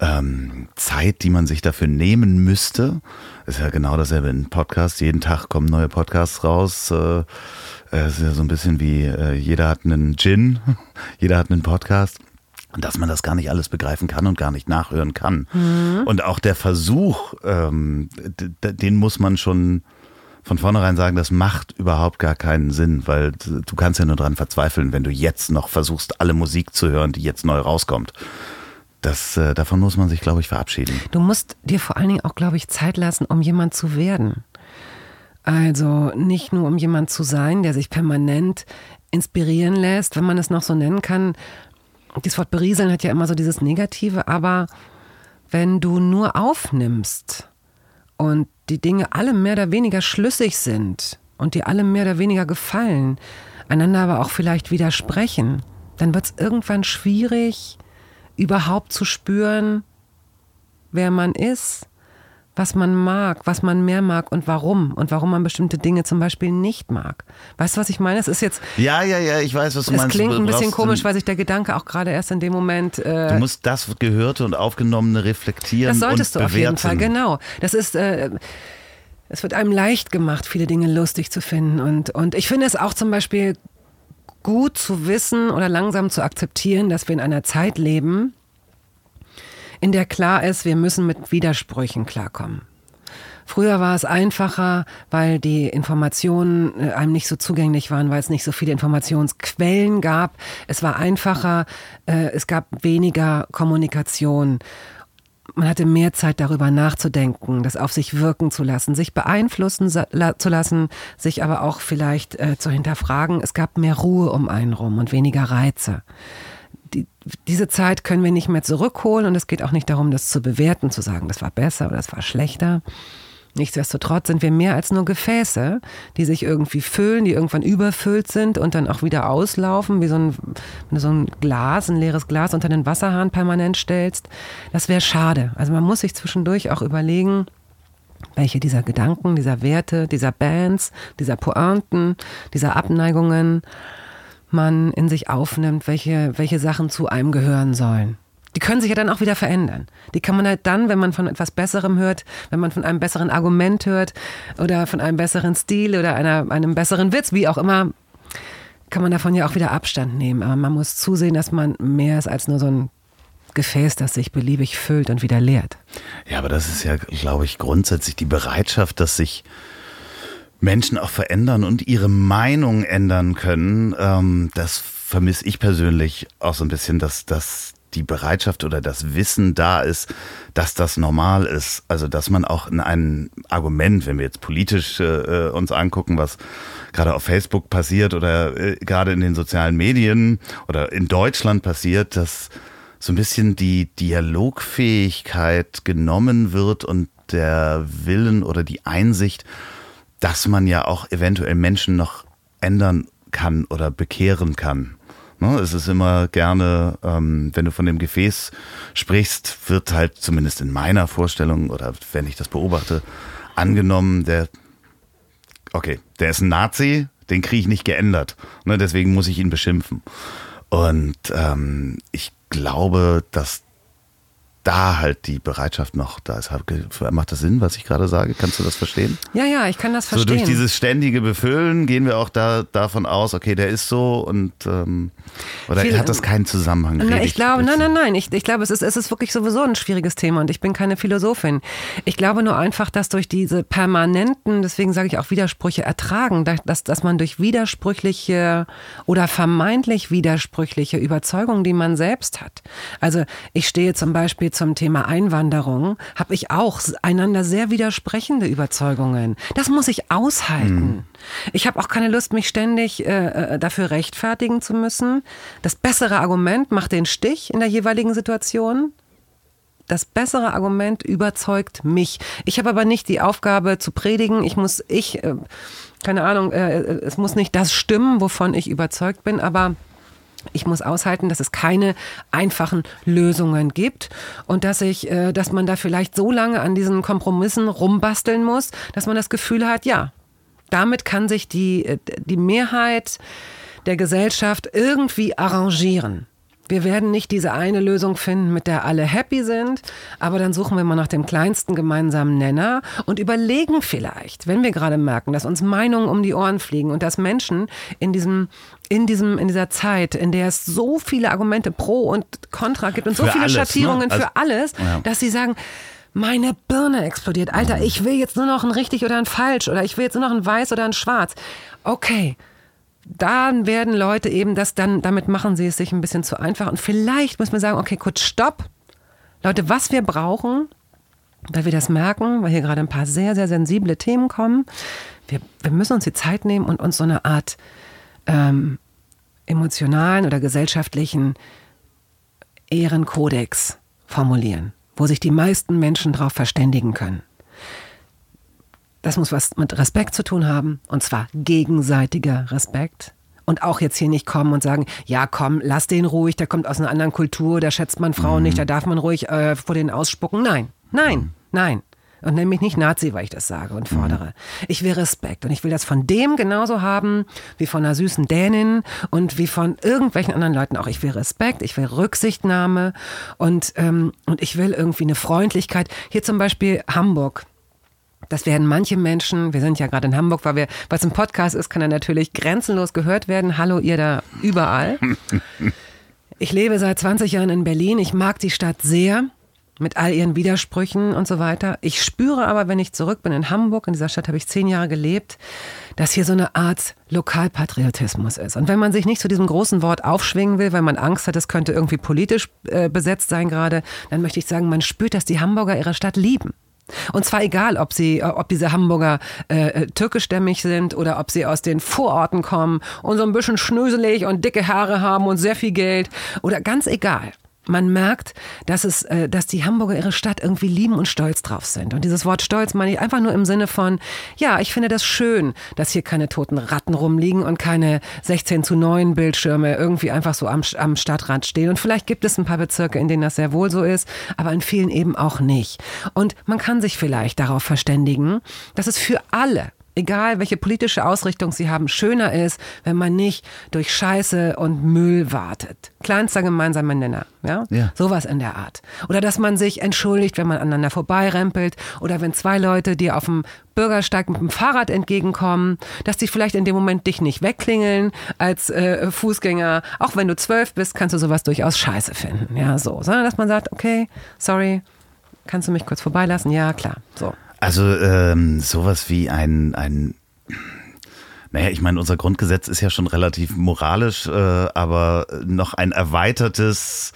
ähm, Zeit, die man sich dafür nehmen müsste. Ist ja genau dasselbe in Podcasts. Jeden Tag kommen neue Podcasts raus. Äh, es ist ja so ein bisschen wie äh, jeder hat einen Gin, jeder hat einen Podcast. Und dass man das gar nicht alles begreifen kann und gar nicht nachhören kann. Und auch der Versuch, ähm, den muss man schon von vornherein sagen, das macht überhaupt gar keinen Sinn, weil du kannst ja nur dran verzweifeln, wenn du jetzt noch versuchst, alle Musik zu hören, die jetzt neu rauskommt. Das, äh, davon muss man sich, glaube ich, verabschieden. Du musst dir vor allen Dingen auch, glaube ich, Zeit lassen, um jemand zu werden. Also nicht nur um jemand zu sein, der sich permanent inspirieren lässt, wenn man es noch so nennen kann. Dieses Wort berieseln hat ja immer so dieses Negative, aber wenn du nur aufnimmst und die Dinge alle mehr oder weniger schlüssig sind und dir alle mehr oder weniger gefallen, einander aber auch vielleicht widersprechen, dann wird es irgendwann schwierig, überhaupt zu spüren, wer man ist, was man mag, was man mehr mag und warum und warum man bestimmte Dinge zum Beispiel nicht mag. Weißt du, was ich meine? Es ist jetzt. Ja, ja, ja, ich weiß, was du es meinst. Es klingt ein bisschen komisch, weil sich der Gedanke auch gerade erst in dem Moment. Äh, Du musst das Gehörte und Aufgenommene reflektieren das solltest und du auf bewerten. jeden Fall, genau. Das ist. Äh, es wird einem leicht gemacht, viele Dinge lustig zu finden. Und, und ich finde es auch zum Beispiel gut zu wissen oder langsam zu akzeptieren, dass wir in einer Zeit leben, in der klar ist, wir müssen mit Widersprüchen klarkommen. Früher war es einfacher, weil die Informationen äh, einem nicht so zugänglich waren, weil es nicht so viele Informationsquellen gab. Es war einfacher, äh, es gab weniger Kommunikation. Man hatte mehr Zeit darüber nachzudenken, das auf sich wirken zu lassen, sich beeinflussen zu lassen, sich aber auch vielleicht äh, zu hinterfragen. Es gab mehr Ruhe um einen rum und weniger Reize diese Zeit können wir nicht mehr zurückholen und es geht auch nicht darum, das zu bewerten, zu sagen, das war besser oder das war schlechter. Nichtsdestotrotz sind wir mehr als nur Gefäße, die sich irgendwie füllen, die irgendwann überfüllt sind und dann auch wieder auslaufen, wie so ein, so ein Glas, ein leeres Glas unter den Wasserhahn permanent stellst. Das wäre schade. Also man muss sich zwischendurch auch überlegen, welche dieser Gedanken, dieser Werte, dieser Bands, dieser Pointen, dieser Abneigungen man in sich aufnimmt, welche, welche Sachen zu einem gehören sollen. Die können sich ja dann auch wieder verändern. Die kann man halt dann, wenn man von etwas Besserem hört, wenn man von einem besseren Argument hört oder von einem besseren Stil oder einer, einem besseren Witz, wie auch immer, kann man davon ja auch wieder Abstand nehmen. Aber man muss zusehen, dass man mehr ist als nur so ein Gefäß, das sich beliebig füllt und wieder leert. Ja, aber das ist ja, glaube ich, grundsätzlich die Bereitschaft, dass sich Menschen auch verändern und ihre Meinung ändern können. Ähm, das vermisse ich persönlich auch so ein bisschen, dass, dass die Bereitschaft oder das Wissen da ist, dass das normal ist. Also, dass man auch in ein Argument, wenn wir jetzt politisch äh, uns angucken, was gerade auf Facebook passiert oder äh, gerade in den sozialen Medien oder in Deutschland passiert, dass so ein bisschen die Dialogfähigkeit genommen wird und der Willen oder die Einsicht, dass man ja auch eventuell Menschen noch ändern kann oder bekehren kann. Ne, es ist immer gerne, ähm, wenn du von dem Gefäß sprichst, wird halt zumindest in meiner Vorstellung oder wenn ich das beobachte, angenommen, der, okay, der ist ein Nazi, den kriege ich nicht geändert. Ne, deswegen muss ich ihn beschimpfen. Und ähm, ich glaube, dass da halt die Bereitschaft noch da ist. Macht das Sinn, was ich gerade sage? Kannst du das verstehen? Ja, ja, ich kann das So verstehen. durch dieses ständige Befüllen gehen wir auch da davon aus, okay, der ist so und ähm, oder Viel- hat das keinen Zusammenhang? Na, ich glaube, nein, nein, nein. Ich, ich glaube, es ist, es ist wirklich sowieso ein schwieriges Thema und ich bin keine Philosophin. Ich glaube nur einfach, dass durch diese permanenten, deswegen sage ich auch Widersprüche ertragen, dass, dass man durch widersprüchliche oder vermeintlich widersprüchliche Überzeugungen, die man selbst hat. Also ich stehe zum Beispiel zum Thema Einwanderung, habe ich auch einander sehr widersprechende Überzeugungen. Das muss ich aushalten. Ich habe auch keine Lust, mich ständig äh, äh, dafür rechtfertigen zu müssen. Das bessere Argument macht den Stich in der jeweiligen Situation. Das bessere Argument überzeugt mich. Ich habe aber nicht die Aufgabe zu predigen. Ich muss, ich, äh, keine Ahnung, äh, es muss nicht das stimmen, wovon ich überzeugt bin, aber ich muss aushalten, dass es keine einfachen Lösungen gibt und dass ich, äh, dass man da vielleicht so lange an diesen Kompromissen rumbasteln muss, dass man das Gefühl hat, ja, damit kann sich die, äh, die Mehrheit der Gesellschaft irgendwie arrangieren. Wir werden nicht diese eine Lösung finden, mit der alle happy sind, aber dann suchen wir mal nach dem kleinsten gemeinsamen Nenner und überlegen vielleicht, wenn wir gerade merken, dass uns Meinungen um die Ohren fliegen und dass Menschen in diesem in diesem in dieser Zeit, in der es so viele Argumente pro und contra gibt und so Für viele alles, ne? Schattierungen Also- für alles, Ja. dass sie sagen, meine Birne explodiert. Alter, ich will jetzt nur noch ein richtig oder ein falsch oder ich will jetzt nur noch ein weiß oder ein schwarz. Okay. Dann werden Leute eben das dann, damit machen sie es sich ein bisschen zu einfach. Und vielleicht müssen wir sagen, okay, kurz, stopp. Leute, was wir brauchen, weil wir das merken, weil hier gerade ein paar sehr, sehr sensible Themen kommen, wir, wir müssen uns die Zeit nehmen und uns so eine Art ähm, emotionalen oder gesellschaftlichen Ehrenkodex formulieren, wo sich die meisten Menschen darauf verständigen können. Das muss was mit Respekt zu tun haben, und zwar gegenseitiger Respekt. Und auch jetzt hier nicht kommen und sagen, ja komm, lass den ruhig, der kommt aus einer anderen Kultur, da schätzt man Frauen nicht, da darf man ruhig äh, vor denen ausspucken. Nein, nein, nein. Und nenne mich nicht Nazi, weil ich das sage und fordere. Ich will Respekt. Und ich will das von dem genauso haben, wie von einer süßen Dänin und wie von irgendwelchen anderen Leuten auch. Ich will Respekt, ich will Rücksichtnahme und, ähm, und ich will irgendwie eine Freundlichkeit. Hier zum Beispiel Hamburg. Das werden manche Menschen, wir sind ja gerade in Hamburg, weil wir, was ein Podcast ist, kann er natürlich grenzenlos gehört werden. Hallo ihr da überall. Ich lebe seit 20 Jahren in Berlin. Ich mag die Stadt sehr mit all ihren Widersprüchen und so weiter. Ich spüre aber, wenn ich zurück bin in Hamburg, in dieser Stadt habe ich zehn Jahre gelebt, dass hier so eine Art Lokalpatriotismus ist. Und wenn man sich nicht zu diesem großen Wort aufschwingen will, weil man Angst hat, es könnte irgendwie politisch äh, besetzt sein gerade, dann möchte ich sagen, man spürt, dass die Hamburger ihre Stadt lieben. Und zwar egal, ob sie, äh, ob diese Hamburger äh, äh, türkischstämmig sind oder ob sie aus den Vororten kommen und so ein bisschen schnöselig und dicke Haare haben und sehr viel Geld oder ganz egal man merkt, dass es, äh, dass die Hamburger ihre Stadt irgendwie lieben und stolz drauf sind. Und dieses Wort stolz meine ich einfach nur im Sinne von, ja, ich finde das schön, dass hier keine toten Ratten rumliegen und keine 16 zu 9 Bildschirme irgendwie einfach so am, am Stadtrand stehen. Und vielleicht gibt es ein paar Bezirke, in denen das sehr wohl so ist, aber in vielen eben auch nicht. Und man kann sich vielleicht darauf verständigen, dass es für alle egal welche politische Ausrichtung sie haben, schöner ist, wenn man nicht durch Scheiße und Müll wartet. Kleinster gemeinsamer Nenner, ja? ja? Sowas in der Art. Oder dass man sich entschuldigt, wenn man aneinander vorbeirempelt oder wenn zwei Leute dir auf dem Bürgersteig mit dem Fahrrad entgegenkommen, dass die vielleicht in dem Moment dich nicht wegklingeln als äh, Fußgänger. Auch wenn du zwölf bist, kannst du sowas durchaus scheiße finden. Ja, so. Sondern dass man sagt, okay, sorry, kannst du mich kurz vorbeilassen? Ja, klar. So. Also ähm, sowas wie ein, ein naja, ich meine, unser Grundgesetz ist ja schon relativ moralisch, äh, aber noch ein erweitertes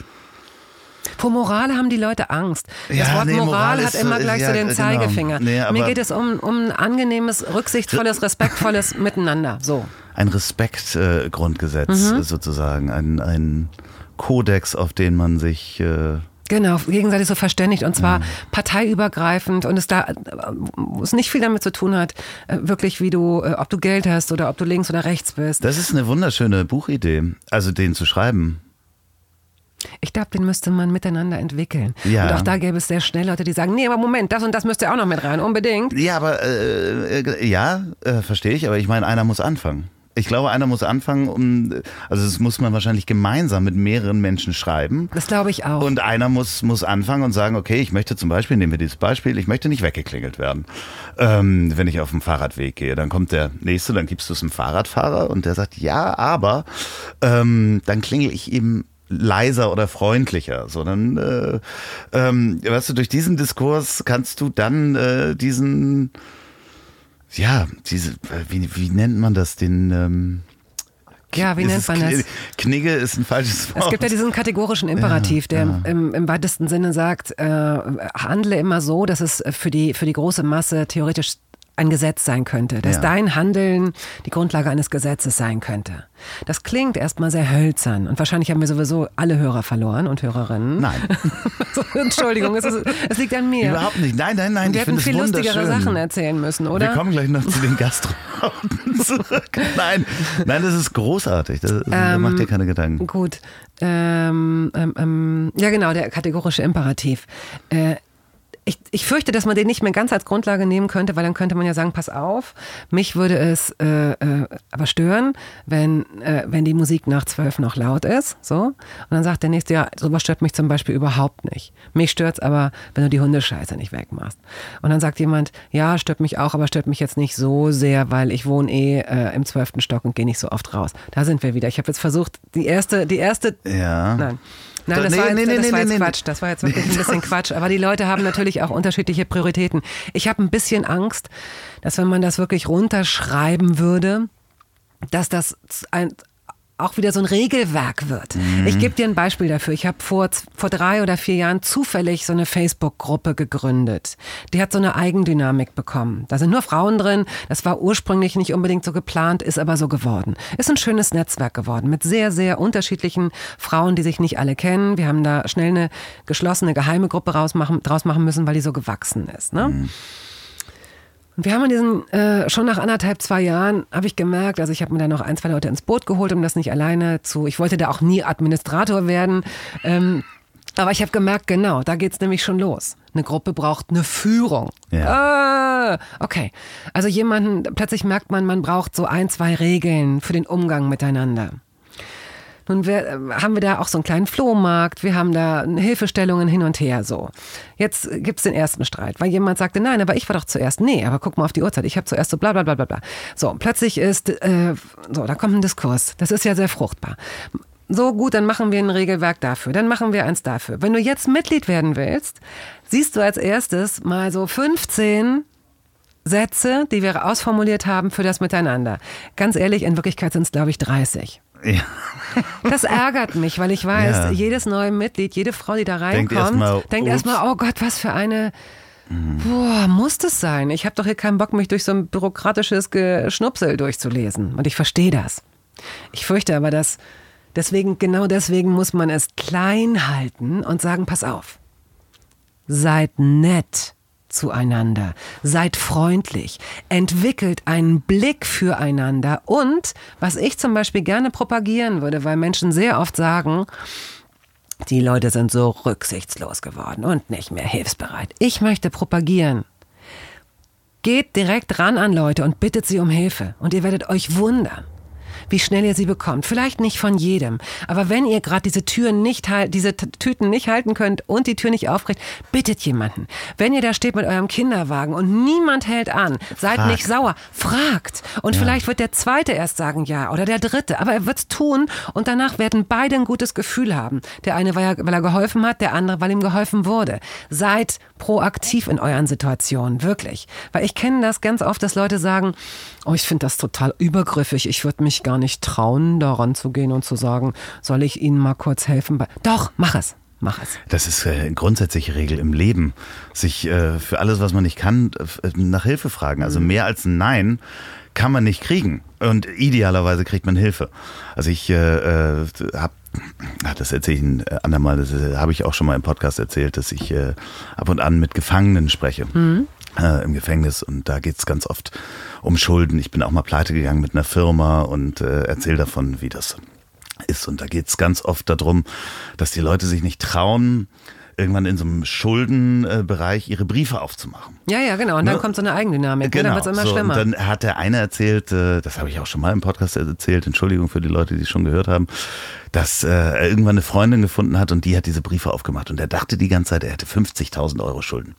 vor Moral haben die Leute Angst. Das ja, Wort nee, Moral, Moral hat immer gleich ja, so den genau. Zeigefinger. Nee, Mir geht es um, um ein angenehmes, rücksichtsvolles, respektvolles Miteinander. So. Ein Respektgrundgesetz äh, mhm. sozusagen, ein, ein Kodex, auf den man sich äh, Genau, gegenseitig so verständigt und zwar ja. parteiübergreifend und es da es nicht viel damit zu tun hat, äh, wirklich wie du, äh, ob du Geld hast oder ob du links oder rechts bist. Das ist eine wunderschöne Buchidee, also den zu schreiben. Ich glaube, den müsste man miteinander entwickeln. Ja. Und auch da gäbe es sehr schnell Leute, die sagen, nee, aber Moment, das und das müsste auch noch mit rein, unbedingt. Ja, aber äh, äh ja, äh, verstehe ich, aber ich meine, einer muss anfangen. Ich glaube, einer muss anfangen, um, also das muss man wahrscheinlich gemeinsam mit mehreren Menschen schreiben. Das glaube ich auch. Und einer muss, muss anfangen und sagen, okay, ich möchte zum Beispiel, nehmen wir dieses Beispiel, ich möchte nicht weggeklingelt werden, ähm, wenn ich auf dem Fahrradweg gehe. Dann kommt der Nächste, dann gibst du es einem Fahrradfahrer und der sagt, ja, aber ähm, dann klingel ich ihm leiser oder freundlicher, sondern äh, ähm, weißt du, durch diesen Diskurs kannst du dann äh, diesen ja, diese, äh, wie, wie nennt man das, den, ähm, ja, wie nennt man das? Knigge ist ein falsches Wort. Es gibt ja diesen kategorischen Imperativ, der ja. Im, im, weitesten Sinne sagt, äh, handle immer so, dass es für die, für die große Masse theoretisch ein Gesetz sein könnte, dass ja. dein Handeln die Grundlage eines Gesetzes sein könnte. Das klingt erstmal sehr hölzern und wahrscheinlich haben wir sowieso alle Hörer verloren und Hörerinnen. Nein. Entschuldigung, es, ist, es, liegt an mir. Überhaupt nicht. Nein, nein, nein. Wir hätten viel lustigere Sachen erzählen müssen, oder? Wir kommen gleich noch zu den Gastronauten zurück. Nein, nein, das ist großartig. Das, ähm, macht dir keine Gedanken. Gut. Ähm, ähm, ähm, ja, genau, der kategorische Imperativ. Äh, ich, ich fürchte, dass man den nicht mehr ganz als Grundlage nehmen könnte, weil dann könnte man ja sagen, pass auf, mich würde es äh, äh, aber stören, wenn, äh, wenn die Musik nach zwölf noch laut ist. So. Und dann sagt der nächste, ja, sowas stört mich zum Beispiel überhaupt nicht. Mich stört es aber, wenn du die Hundescheiße nicht wegmachst. Und dann sagt jemand, ja, stört mich auch, aber stört mich jetzt nicht so sehr, weil ich wohne eh äh, im zwölften Stock und gehe nicht so oft raus. Da sind wir wieder. Ich habe jetzt versucht, die erste, die erste. Ja. Nein. Nein, das, nee, war, jetzt, nee, das nee, war jetzt Quatsch. Das war jetzt wirklich ein bisschen Quatsch. Aber die Leute haben natürlich auch unterschiedliche Prioritäten. Ich habe ein bisschen Angst, dass wenn man das wirklich runterschreiben würde, dass das ein, auch wieder so ein Regelwerk wird. Mhm. Ich gebe dir ein Beispiel dafür. Ich habe vor, vor drei oder vier Jahren zufällig so eine Facebook-Gruppe gegründet. Die hat so eine Eigendynamik bekommen. Da sind nur Frauen drin. Das war ursprünglich nicht unbedingt so geplant, ist aber so geworden. Ist ein schönes Netzwerk geworden mit sehr, sehr unterschiedlichen Frauen, die sich nicht alle kennen. Wir haben da schnell eine geschlossene, geheime Gruppe rausmachen, draus machen müssen, weil die so gewachsen ist. Ne? Mhm. Und wir haben in diesen, äh, schon nach anderthalb, zwei Jahren, habe ich gemerkt, also ich habe mir da noch ein, zwei Leute ins Boot geholt, um das nicht alleine zu, ich wollte da auch nie Administrator werden. Ähm, aber ich habe gemerkt, genau, da geht's nämlich schon los. Eine Gruppe braucht eine Führung. Ja. Ah, okay. Also jemanden, plötzlich merkt man, man braucht so ein, zwei Regeln für den Umgang miteinander. Nun wir, äh, haben wir da auch so einen kleinen Flohmarkt, wir haben da Hilfestellungen hin und her so. Jetzt gibt's den ersten Streit, weil jemand sagte, nein, aber ich war doch zuerst. Nee, aber guck mal auf die Uhrzeit, ich habe zuerst so bla bla bla bla bla. So, plötzlich ist, äh, so, da kommt ein Diskurs. Das ist ja sehr fruchtbar. So gut, dann machen wir ein Regelwerk dafür, dann machen wir eins dafür. Wenn du jetzt Mitglied werden willst, siehst du als erstes mal so 15 Sätze, die wir ausformuliert haben für das Miteinander. Ganz ehrlich, in Wirklichkeit sind es, glaube ich, 30. Ja. Das ärgert mich, weil ich weiß, Ja. jedes neue Mitglied, jede Frau, die da Denkt reinkommt, erst mal, denkt erstmal, oh Gott, was für eine. Boah, muss das sein? Ich habe doch hier keinen Bock, mich durch so ein bürokratisches Geschnupsel durchzulesen. Und ich verstehe das. Ich fürchte aber, dass deswegen, genau deswegen muss man es klein halten und sagen, pass auf. Seid nett zueinander, seid freundlich, entwickelt einen Blick füreinander. Und, was ich zum Beispiel gerne propagieren würde, weil Menschen sehr oft sagen, die Leute sind so rücksichtslos geworden und nicht mehr hilfsbereit. Ich möchte propagieren. Geht direkt ran an Leute und bittet sie um Hilfe. Und ihr werdet euch wundern wie schnell ihr sie bekommt. Vielleicht nicht von jedem, aber wenn ihr gerade diese Türen nicht halt, diese Tüten nicht halten könnt und die Tür nicht aufkriegt, bittet jemanden. Wenn ihr da steht mit eurem Kinderwagen und niemand hält an, seid Fragt. nicht sauer, fragt. Und vielleicht wird der zweite erst sagen ja oder der dritte, aber er wird's tun und danach werden beide ein gutes Gefühl haben. Der eine, weil er, weil er geholfen hat, der andere, weil ihm geholfen wurde. Seid proaktiv in euren Situationen, wirklich. Weil ich kenne das ganz oft, dass Leute sagen, oh, ich finde das total übergriffig, ich würde mich gar nicht trauen, daran zu gehen und zu sagen, soll ich Ihnen mal kurz helfen? Doch, mach es, mach es. Das ist äh, eine grundsätzliche Regel im Leben. Sich äh, für alles, was man nicht kann, äh, nach Hilfe fragen. Also mehr als ein Nein kann man nicht kriegen. Und idealerweise kriegt man Hilfe. Also ich äh, äh, habe das erzähle ich ein äh, andermal, das äh, habe ich auch schon mal im Podcast erzählt, dass ich äh, ab und an mit Gefangenen spreche äh, im Gefängnis und da geht's ganz oft um Schulden. Ich bin auch mal pleite gegangen mit einer Firma und äh, erzähle davon, wie das ist. Und da geht's ganz oft darum, dass die Leute sich nicht trauen, irgendwann in so einem Schuldenbereich ihre Briefe aufzumachen. Ja, ja, genau. Und dann Ne? kommt so eine Eigendynamik. Genau, dann wird's immer so, schlimmer. Und dann hat der eine erzählt, äh, das habe ich auch schon mal im Podcast erzählt, Entschuldigung für die Leute, die es schon gehört haben, dass äh, er irgendwann eine Freundin gefunden hat und die hat diese Briefe aufgemacht. Und er dachte die ganze Zeit, er hätte 50.000 Euro Schulden.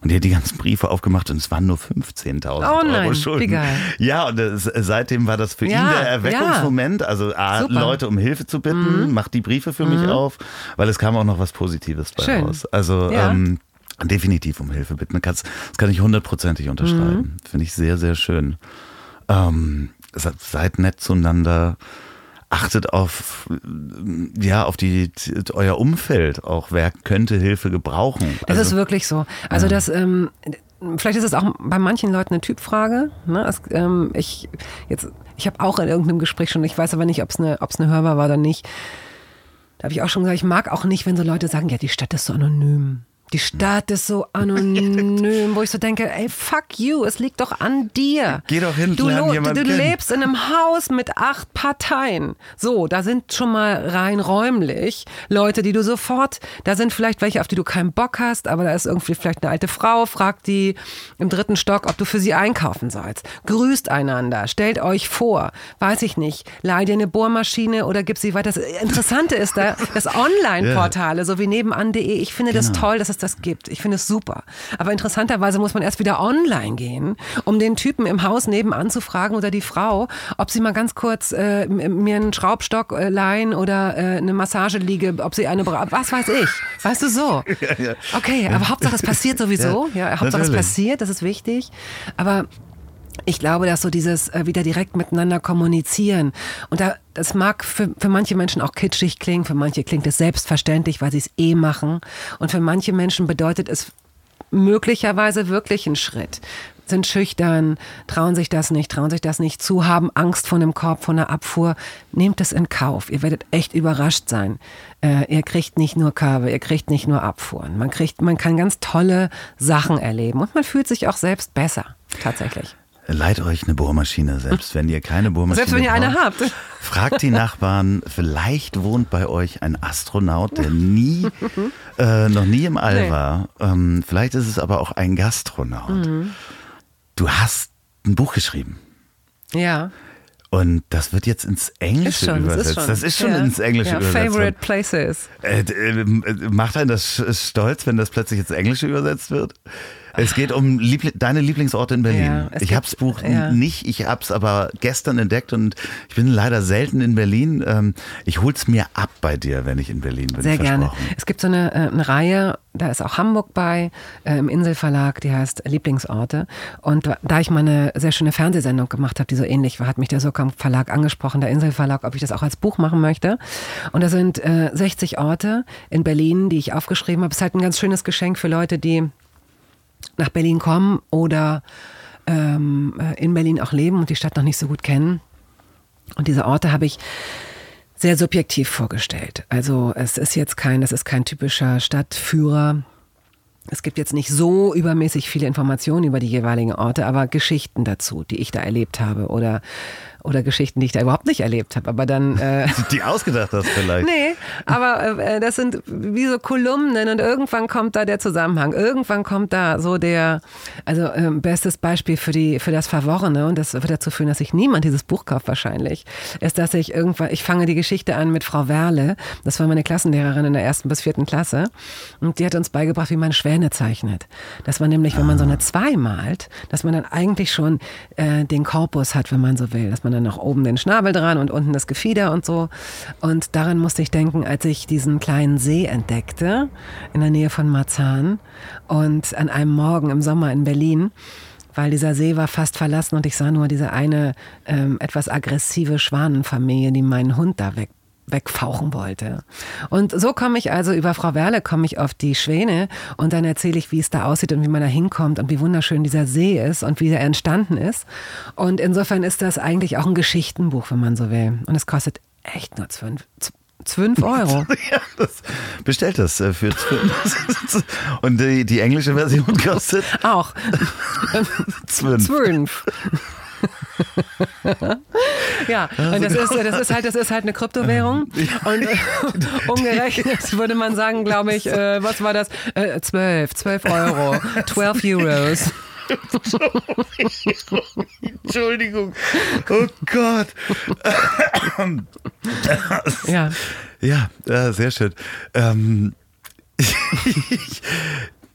Und die hat die ganzen Briefe aufgemacht und es waren nur 15.000 Oh nein, Euro Schulden. wie geil. Ja, und das, seitdem war das für Ja, ihn der Erweckungsmoment. Also A. Mhm. Leute um Hilfe zu bitten, macht die Briefe für mich auf, weil es kam auch noch was Positives bei Schön. raus. Also Ja. ähm, definitiv um Hilfe bitten. Das, kann ich hundertprozentig unterschreiben. Finde ich sehr, sehr schön. Ähm, se- seid nett zueinander. Achtet auf, ja, auf die, euer Umfeld auch. Wer könnte Hilfe gebrauchen? Das Also- ist wirklich so. Also das, ähm, vielleicht ist es auch bei manchen Leuten eine Typfrage. Ne? Es, ähm, ich jetzt, ich habe auch in irgendeinem Gespräch schon, ich weiß aber nicht, ob es eine, ob's eine hörbar war oder nicht. Da habe ich auch schon gesagt, ich mag auch nicht, wenn so Leute sagen, ja, die Stadt ist so anonym. Die Stadt ist so anonym, wo ich so denke, ey, fuck you, es liegt doch an dir. Geh doch hin, du, lern jemanden du, du lebst in einem Haus mit acht Parteien. So, da sind schon mal rein räumlich Leute, die du sofort, da sind vielleicht welche, auf die du keinen Bock hast, aber da ist irgendwie vielleicht eine alte Frau, fragt die im dritten Stock, ob du für sie einkaufen sollst. Grüßt einander, stellt euch vor, weiß ich nicht, leih dir eine Bohrmaschine oder gib sie weiter. Das Interessante ist da, das Online-Portale, so wie nebenan.de, ich finde das Genau. toll, dass es das gibt. Ich finde es super. Aber interessanterweise muss man erst wieder online gehen, um den Typen im Haus nebenan zu fragen oder die Frau, ob sie mal ganz kurz äh, mir einen Schraubstock äh, leihen oder äh, eine Massageliege, ob sie eine, bra- was weiß ich. Weißt du so? Okay, aber Hauptsache es passiert sowieso. Ja, Hauptsache es natürlich. passiert, das ist wichtig. Aber ich glaube, dass so dieses äh, wieder direkt miteinander kommunizieren und da das mag für, für manche Menschen auch kitschig klingen, für manche klingt es selbstverständlich, weil sie es eh machen und für manche Menschen bedeutet es möglicherweise wirklich einen Schritt. Sind schüchtern, trauen sich das nicht, trauen sich das nicht zu, haben Angst vor einem Korb, vor einer Abfuhr. Nehmt es in Kauf. Ihr werdet echt überrascht sein. Äh, ihr kriegt nicht nur Körbe, ihr kriegt nicht nur Abfuhren. Man kriegt, man kann ganz tolle Sachen erleben und man fühlt sich auch selbst besser. Tatsächlich. Leiht euch eine Bohrmaschine, selbst wenn ihr keine Bohrmaschine Selbst wenn ihr eine habt. Fragt die Nachbarn, vielleicht wohnt bei euch ein Astronaut, der nie, äh, noch nie im All Nee. war. Ähm, vielleicht ist es aber auch ein Gastronaut. Mhm. Du hast ein Buch geschrieben. Ja, Und das wird jetzt ins Englische ist schon. Das übersetzt. ist schon, Das ist schon ja. ins Englische ja, übersetzt. Favorite Places. Äh, äh, macht einen das stolz, wenn das plötzlich ins Englische übersetzt wird? Es geht um Liebli deine Lieblingsorte in Berlin. Ja, ich habe das Buch ja. nicht, ich habe es aber gestern entdeckt und ich bin leider selten in Berlin. Ähm, ich hol's mir ab bei dir, wenn ich in Berlin bin. Sehr gerne. Es gibt so eine, äh, eine Reihe, da ist auch Hamburg bei, äh, im Inselverlag, die heißt Lieblingsorte. Und da- ich mal eine sehr schöne Fernsehsendung gemacht habe, die so ähnlich war, hat mich der Sokam Verlag angesprochen, der Inselverlag, ob ich das auch als Buch machen möchte. Und da sind äh, 60 Orte in Berlin, die ich aufgeschrieben habe. Es ist halt ein ganz schönes Geschenk für Leute, die nach Berlin kommen oder ähm, äh, in Berlin auch leben und die Stadt noch nicht so gut kennen. Und diese Orte habe ich sehr subjektiv vorgestellt. Also es ist jetzt kein, es ist kein typischer Stadtführer. Es gibt jetzt nicht so übermäßig viele Informationen über die jeweiligen Orte, aber Geschichten dazu, die ich da erlebt habe oder oder Geschichten, die ich da überhaupt nicht erlebt habe. Aber dann äh, Die ausgedacht hast vielleicht. Nee, aber äh, das sind wie so Kolumnen und irgendwann kommt da der Zusammenhang. Irgendwann kommt da so der, also ähm, bestes Beispiel für die für das Verworrene und das wird dazu führen, dass sich niemand dieses Buch kauft wahrscheinlich, ist, dass ich irgendwann, ich fange die Geschichte an mit Frau Werle, das war meine Klassenlehrerin in der ersten bis vierten Klasse und die hat uns beigebracht, wie man Schwäne zeichnet. Das war nämlich, wenn man so eine zwei malt, dass man dann eigentlich schon äh, den Korpus hat, wenn man so will, dass man dann noch oben den Schnabel dran und unten das Gefieder und so. Und daran musste ich denken, als ich diesen kleinen See entdeckte in der Nähe von Marzahn und an einem Morgen im Sommer in Berlin weil dieser See war fast verlassen und ich sah nur diese eine ähm, etwas aggressive Schwanenfamilie, die meinen Hund da weg wegfauchen wollte. Und so komme ich also über Frau Werle komme ich auf die Schwäne und dann erzähle ich, wie es da aussieht und wie man da hinkommt und wie wunderschön dieser See ist und wie er entstanden ist. Und insofern ist das eigentlich auch ein Geschichtenbuch, wenn man so will. Und es kostet echt nur 12, 12 Euro. Ja, das, bestellt das äh, für zwölf. Und die, die englische Version kostet Auch. zwölf. 12. ja, und das ist, das ist halt, das ist halt eine Kryptowährung. Und äh, umgerechnet würde man sagen, glaube ich, äh, was war das? Äh, 12, 12 Euro, 12 Euros. Entschuldigung. Oh Gott. Ja. Ja, äh, sehr schön. Ähm,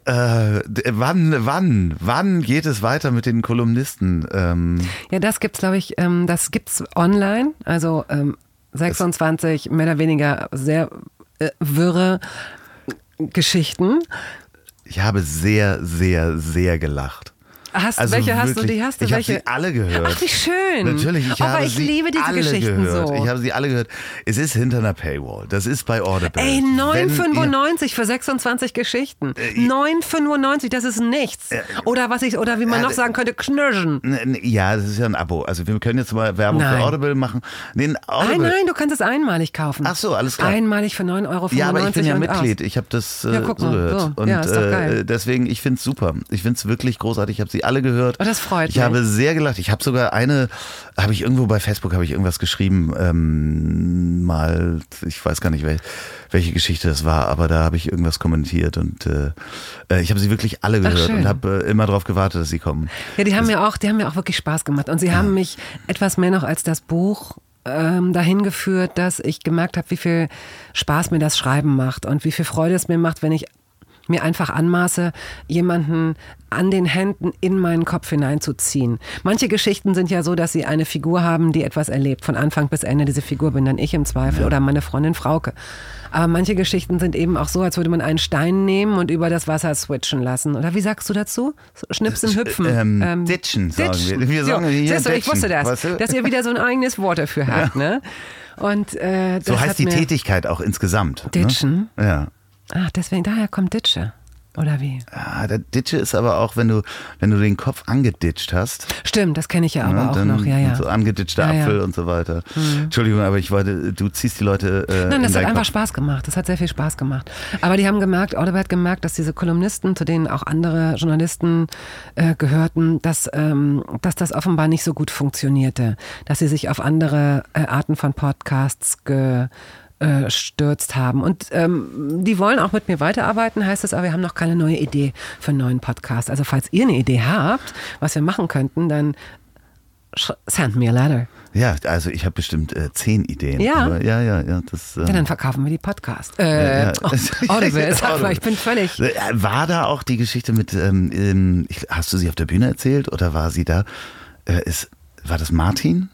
äh, wann, wann, wann geht es weiter mit den Kolumnisten? Ähm, Ja, das gibt's, glaube ich, ähm, das gibt's online. Also ähm, 26 mehr oder weniger sehr äh, wirre Geschichten. ich habe sehr, sehr, sehr gelacht. Hast, Also welche hast du? wirklich, Die hast du ich habe welche? sie alle gehört. Ach, wie schön. Natürlich, ich Aber habe ich sie liebe diese alle Geschichten gehört. so. Ich habe sie alle gehört. Es ist hinter einer Paywall. Das ist bei Audible. Ey, Wenn ihr- 9,95 für 26 Geschichten. Äh, 9,95, das ist nichts. Oder was ich, oder wie man Ja, noch sagen könnte, knirschen. Ja, das ist ja ein Abo. Also wir können jetzt mal Werbung Nein. für Audible machen. Nee, ein Audible. Nein, nein, du kannst es einmalig kaufen. Ach so, alles klar. Einmalig für 9,95 Euro. Ja, aber ich bin ja Mitglied. aus. Ich habe das äh, Ja, guck so mal, gehört. so. Und Ja, ist doch äh, geil. deswegen, ich finde es super. Ich finde es wirklich großartig. Ich habe sie alle gehört. Oh, das freut ich mich. habe sehr gelacht. Ich habe sogar eine, habe ich irgendwo bei Facebook, habe ich irgendwas geschrieben, ähm, mal, ich weiß gar nicht, wel, welche Geschichte das war, aber da habe ich irgendwas kommentiert und äh, äh, ich habe sie wirklich alle gehört schön. und habe äh, immer darauf gewartet, dass sie kommen. Ja, die haben mir auch, die haben mir auch wirklich Spaß gemacht. Und sie haben mich etwas mehr noch als das Buch ähm, dahin geführt, dass ich gemerkt habe, wie viel Spaß mir das Schreiben macht und wie viel Freude es mir macht, wenn ich mir einfach anmaße, jemanden an den Händen in meinen Kopf hineinzuziehen. Manche Geschichten sind ja so, dass sie eine Figur haben, die etwas erlebt, von Anfang bis Ende. Diese Figur bin dann ich im Zweifel oder meine Freundin Frauke. Aber manche Geschichten sind eben auch so, als würde man einen Stein nehmen und über das Wasser switchen lassen. Oder wie sagst du dazu? Schnipsen, hüpfen. Ähm, ditchen, sagen wir. Wir sagen so, hier siehst du, ich wusste das, weißt du? dass ihr wieder so ein eigenes Wort dafür habt. Ne? Und, äh, So heißt die Tätigkeit auch insgesamt. Ditchen? Ne? Ja. Ah, deswegen, daher kommt Ditsche. Oder wie? Ja, der Ditsche ist aber auch, wenn du, wenn du den Kopf angeditscht hast. Stimmt, das kenne ich ja aber ne, auch noch, ja, ja. So angeditschter Ja, ja. Apfel und so weiter. Entschuldigung, aber ich wollte, du ziehst die Leute. Äh, Nein, in das hat einfach Kopf. Spaß gemacht. Das hat sehr viel Spaß gemacht. Aber die haben gemerkt, Audible hat gemerkt, dass diese Kolumnisten, zu denen auch andere Journalisten äh, gehörten, dass, ähm, dass das offenbar nicht so gut funktionierte. Dass sie sich auf andere äh, Arten von Podcasts ge äh, stürzt haben. Und ähm, die wollen auch mit mir weiterarbeiten, heißt es, aber wir haben noch keine neue Idee für einen neuen Podcast. Also falls ihr eine Idee habt, was wir machen könnten, dann send me a letter. Ja, also ich habe bestimmt äh, zehn Ideen. Ja. Aber, ja, ja, ja. Das, ähm, Ja, dann verkaufen wir die Podcast. Äh, Ja, ja. Oh, Audible, sag mal, Audible. ich bin völlig. Äh, War da auch die Geschichte mit, ähm, hast du sie auf der Bühne erzählt oder war sie da? Äh, ist, war das Martin?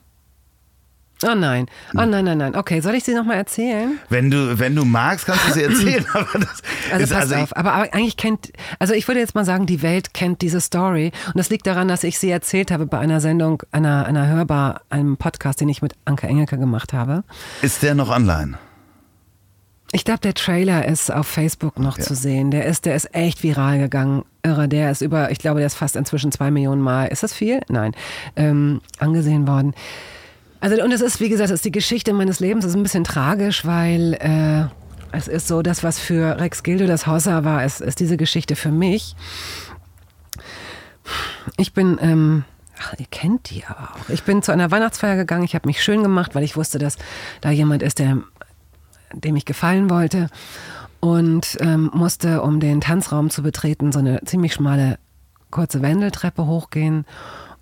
Oh nein, oh nein, nein, nein. Okay, soll ich sie nochmal erzählen? Wenn du, wenn du magst, kannst du sie erzählen. aber das Also ist, pass ich- auf, aber, aber eigentlich kennt, also ich würde jetzt mal sagen, die Welt kennt diese Story und das liegt daran, dass ich sie erzählt habe bei einer Sendung, einer, einer Hörbar, einem Podcast, den ich mit Anke Engelke gemacht habe. Ist der noch online? Ich glaube, der Trailer ist auf Facebook noch zu sehen. Der ist, der ist echt viral gegangen. Irre, der ist über, ich glaube, der ist fast inzwischen zwei Millionen Mal. Ist das viel? Nein. Ähm, angesehen worden. Also, und es ist, wie gesagt, es ist die Geschichte meines Lebens. Es ist ein bisschen tragisch, weil äh, es ist so, das, was für Rex Gildo das Hossa war, ist, ist diese Geschichte für mich. Ich bin, ähm, ach, ihr kennt die aber auch. Ich bin zu einer Weihnachtsfeier gegangen. Ich habe mich schön gemacht, weil ich wusste, dass da jemand ist, der dem ich gefallen wollte und ähm, musste, um den Tanzraum zu betreten, so eine ziemlich schmale, kurze Wendeltreppe hochgehen.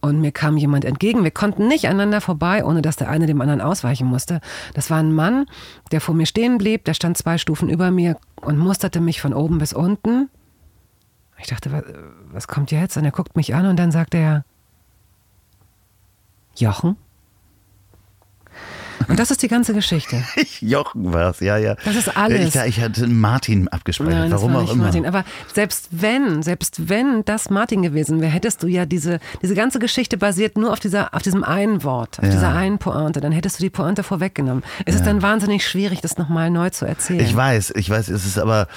Und mir kam jemand entgegen. Wir konnten nicht aneinander vorbei, ohne dass der eine dem anderen ausweichen musste. Das war ein Mann, der vor mir stehen blieb. Der stand zwei Stufen über mir und musterte mich von oben bis unten. Ich dachte, was, was kommt jetzt? Und er guckt mich an und dann sagt er, Jochen? Und das ist die ganze Geschichte. Jochen war es, ja, ja. Das ist alles. Ich, ich hatte Martin abgespeichert, Nein, warum war auch immer. Martin. Aber selbst wenn, selbst wenn das Martin gewesen wäre, hättest du ja diese, diese ganze Geschichte basiert nur auf dieser, auf diesem einen Wort, auf Ja. dieser einen Pointe. Dann hättest du die Pointe vorweggenommen. Es ist dann wahnsinnig schwierig, das nochmal neu zu erzählen. Ich weiß, ich weiß, es ist aber.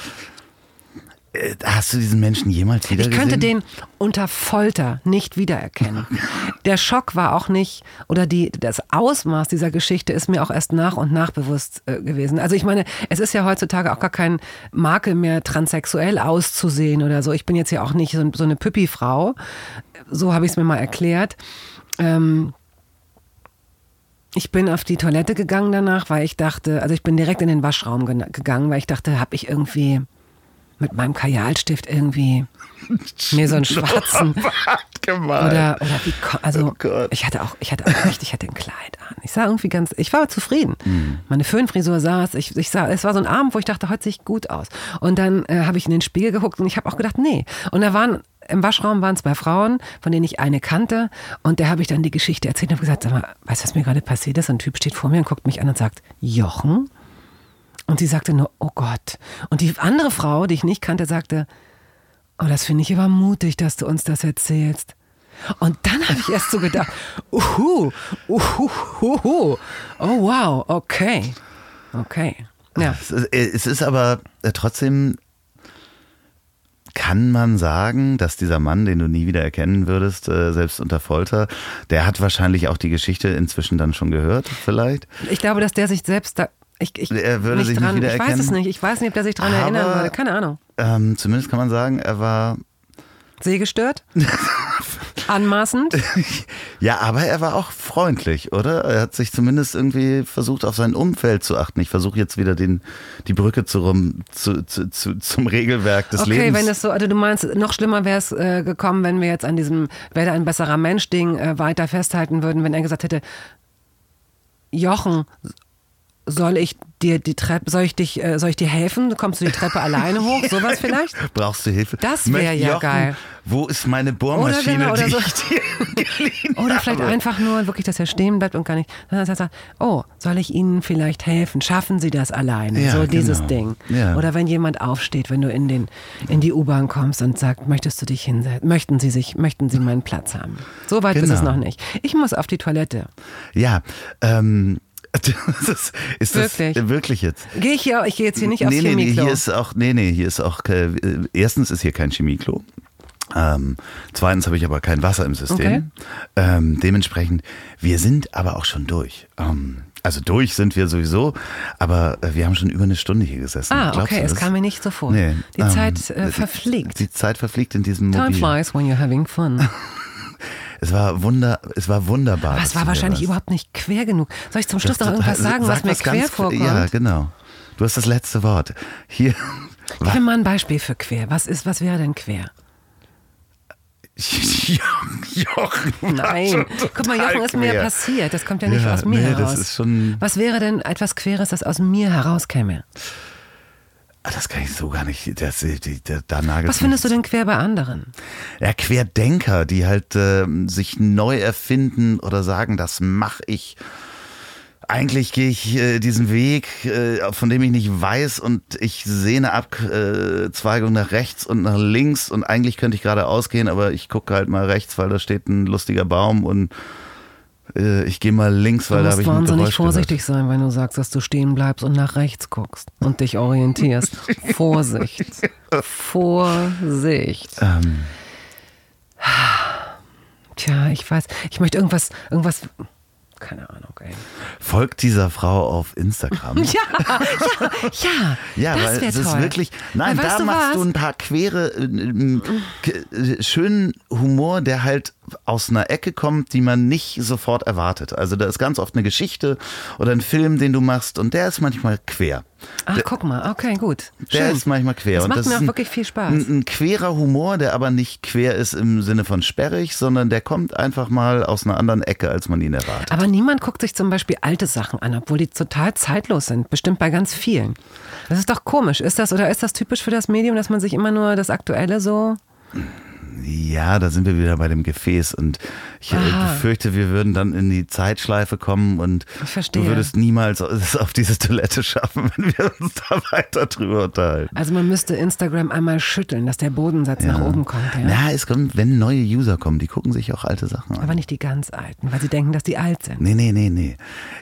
Äh, Hast du diesen Menschen jemals wieder Ich könnte den unter Folter nicht wiedererkennen. Der Schock war auch nicht, oder die, das Ausmaß dieser Geschichte ist mir auch erst nach und nach bewusst äh, gewesen. Also ich meine, es ist ja heutzutage auch gar kein Makel mehr, transsexuell auszusehen oder so. Ich bin jetzt ja auch nicht so, so eine Püppi-Frau. So habe ich es mir mal erklärt. Ähm, ich bin auf die Toilette gegangen danach, weil ich dachte, also ich bin direkt in den Waschraum gegangen, weil ich dachte, habe ich irgendwie mit meinem Kajalstift irgendwie mir so einen schwarzen Gemalt. oder oder wie also Oh ich hatte auch ich hatte auch echt ich hatte ein Kleid an. Ich sah irgendwie ganz ich war zufrieden. Mhm. Meine Föhnfrisur saß, ich, ich sah es war so ein Abend, wo ich dachte, heute sehe ich gut aus. Und dann äh, habe ich in den Spiegel geguckt und ich habe auch gedacht, nee. Und da waren im Waschraum waren zwei Frauen, von denen ich eine kannte. Und der habe ich dann die Geschichte erzählt und habe gesagt, sag mal, weißt du, was mir gerade passiert ist? Ein Typ steht vor mir und guckt mich an und sagt, Jochen? Und sie sagte nur, oh Gott. Und die andere Frau, die ich nicht kannte, sagte, oh, das finde ich aber mutig, dass du uns das erzählst. Und dann habe ich erst so gedacht, uhu, uhu, uhu. oh wow, okay, okay. Ja, Es ist, äh, aber äh, trotzdem, kann man sagen, dass dieser Mann, den du nie wieder erkennen würdest, äh, selbst unter Folter, der hat wahrscheinlich auch die Geschichte inzwischen dann schon gehört, vielleicht? ich glaube, dass der sich selbst da, ich, ich, Er würde nicht sich nicht dran, ich weiß es nicht, ich weiß nicht, ob der sich Aber- erinnern würde, keine Ahnung. Ähm, zumindest kann man sagen, er war, Sehgestört? Anmaßend? ja, aber er war auch freundlich, oder? Er hat sich zumindest irgendwie versucht, auf sein Umfeld zu achten. Ich versuche jetzt wieder den, die Brücke zu, rum, zu, zu, zu, zum Regelwerk des Okay, Lebens. wenn es so, also du meinst, noch schlimmer wäre es äh, gekommen, wenn wir jetzt an diesem Werde ein besserer Mensch-Ding äh, weiter festhalten würden, wenn er gesagt hätte, Jochen, soll ich dir die Treppe, soll ich dich, äh, soll ich dir helfen? Kommst du die Treppe alleine hoch? Sowas vielleicht? Brauchst du Hilfe? Das wär Möcht- ja Jochen, geil. Wo ist meine Bohrmaschine, genau, oder die so. ich dir geliehen Oder vielleicht habe? einfach nur wirklich, dass er stehen bleibt und gar nicht. Oh, soll ich Ihnen vielleicht helfen? Schaffen Sie das alleine? Ja, so dieses genau. Ding. Ja. Oder wenn jemand aufsteht, wenn du in, den, in die U-Bahn kommst und sagt, möchtest du dich hinsetzen? Möchten Sie sich, möchten Sie meinen Platz haben? So weit ist es Genau. noch nicht. Ich muss auf die Toilette. Ja, ähm, Das ist, Wirklich? das wirklich jetzt? Gehe ich hier, ich gehe jetzt hier nicht aufs nee, nee, nee, Chemieklo. hier ist auch, nee, nee, hier ist auch, äh, erstens ist hier kein Chemieklo. Ähm, zweitens habe ich aber kein Wasser im System. Ähm, dementsprechend, wir sind aber auch schon durch. Ähm, also durch sind wir sowieso, aber äh, wir haben schon über eine Stunde hier gesessen. ah, Glaubst okay, es kam mir nicht so vor. Nee, die ähm, Zeit äh, die- verfliegt. Die Zeit verfliegt in diesem Time Mobil. flies when you're having fun. Es war wunder, es war wunderbar. Aber es war wahrscheinlich überhaupt nicht quer genug. Soll ich zum Schluss Das- noch irgendwas sag sagen, was mir was quer vorkommt? Ja, genau. Du hast das letzte Wort. Hier. Gib mir mal ein Beispiel für quer. Was ist, was wäre denn quer? Jochen. Nein. Guck mal, Jochen ist mir quer. passiert. Das kommt ja nicht Ja, aus mir nee, heraus. Was wäre denn etwas Queres, das aus mir herauskäme? Ah, Das kann ich so gar nicht. Das, die, die, da nagelt Was findest du denn quer bei anderen? Ja, Querdenker, die halt ähm, sich neu erfinden oder sagen, das mache ich. Eigentlich gehe ich äh, diesen Weg, äh, von dem ich nicht weiß und ich sehe eine Abzweigung nach rechts und nach links und eigentlich könnte ich geradeaus gehen, aber ich gucke halt mal rechts, weil da steht ein lustiger Baum und äh, ich gehe mal links, Du weil da musst habe ich ein wahnsinnig Geräusch vorsichtig sein, wenn du sagst, dass du stehen bleibst und nach rechts guckst und dich orientierst. Vorsicht. Vorsicht. gehört. Ähm, Tja, ich weiß, ich möchte irgendwas, irgendwas, keine Ahnung, ey. folgt dieser Frau auf Instagram. Ja, ja, ja. Ja, das weil es ist wirklich. Nein, Weil, da du machst was? du ein paar quere, äh, k- äh, schönen Humor, der halt aus einer Ecke kommt, die man nicht sofort erwartet. Also da ist ganz oft eine Geschichte oder ein Film, den du machst und der ist manchmal quer. Ach, guck mal, okay, gut. Der Schön. ist manchmal quer. Das macht das mir auch wirklich viel Spaß. Ein, ein querer Humor, der aber nicht quer ist im Sinne von sperrig, sondern der kommt einfach mal aus einer anderen Ecke, als man ihn erwartet. Aber niemand guckt sich zum Beispiel alte Sachen an, obwohl die total zeitlos sind. Bestimmt bei ganz vielen. Das ist doch komisch. Ist das oder ist das typisch für das Medium, dass man sich immer nur das Aktuelle so. Ja, da sind wir wieder bei dem Gefäß und ich äh, Ah. befürchte, wir würden dann in die Zeitschleife kommen und du würdest niemals es auf diese Toilette schaffen, wenn wir uns da weiter drüber unterhalten. Also man müsste Instagram einmal schütteln, dass der Bodensatz nach oben kommt. Ja? Na, es kommt, wenn neue User kommen, die gucken sich auch alte Sachen an. Aber nicht die ganz alten, weil sie denken, dass die alt sind. Nee, nee, nee, nee.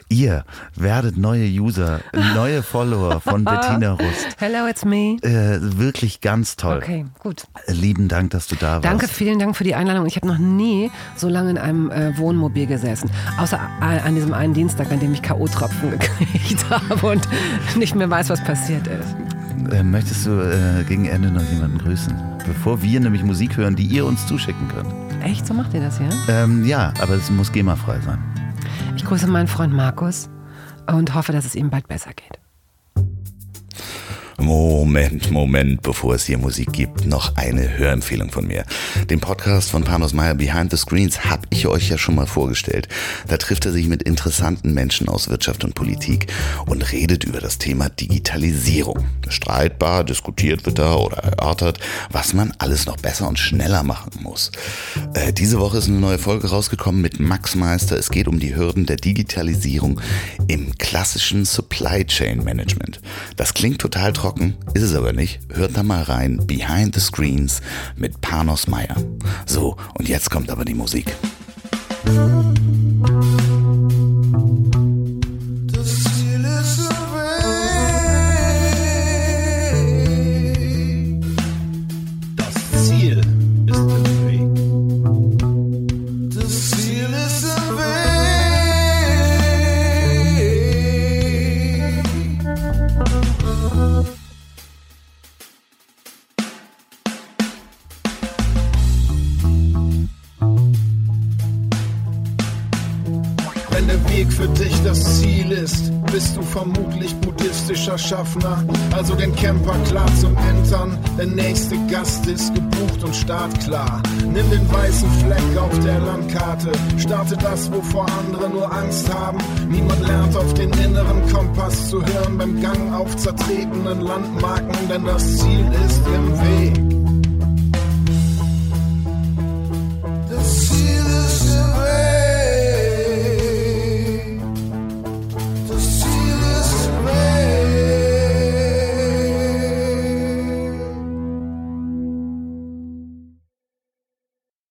Ihr werdet neue User, neue Follower von Bettina Rust. Hello, it's me. Äh, wirklich ganz toll. Okay, gut. Lieben Dank, dass du da warst. Danke, vielen Dank für die Einladung. Ich habe noch nie so lange in einem äh, Wohnmobil gesessen. Außer an diesem einen Dienstag, an dem ich K.O.-Tropfen gekriegt habe und nicht mehr weiß, was passiert ist. Äh, möchtest du äh, gegen Ende noch jemanden grüßen? Bevor wir nämlich Musik hören, die ihr uns zuschicken könnt. Echt, so macht ihr das, ja? Ähm, ja, aber es muss GEMA-frei sein. Ich grüße meinen Freund Markus und hoffe, dass es ihm bald besser geht. Moment, Moment, bevor es hier Musik gibt, noch eine Hörempfehlung von mir. Den Podcast von Panos Meyer Behind the Screens habe ich euch ja schon mal vorgestellt. Da trifft er sich mit interessanten Menschen aus Wirtschaft und Politik und redet über das Thema Digitalisierung. Streitbar diskutiert wird da oder erörtert, was man alles noch besser und schneller machen muss. Äh, diese Woche ist eine neue Folge rausgekommen mit Max Meister. Es geht um die Hürden der Digitalisierung im klassischen Supply Chain Management. Das klingt total trocken, ist es aber nicht. Hört da mal rein. Behind the Screens mit Panos Meyer. So, und jetzt kommt aber die Musik. Das bist du vermutlich buddhistischer Schaffner. Also den Camper klar zum Entern. Der nächste Gast ist gebucht und startklar. Nimm den weißen Fleck auf der Landkarte. Starte das, wovor andere nur Angst haben. Niemand lernt auf den inneren Kompass zu hören beim Gang auf zertretenen Landmarken, denn das Ziel ist im Weg. Das Ziel ist im Weg.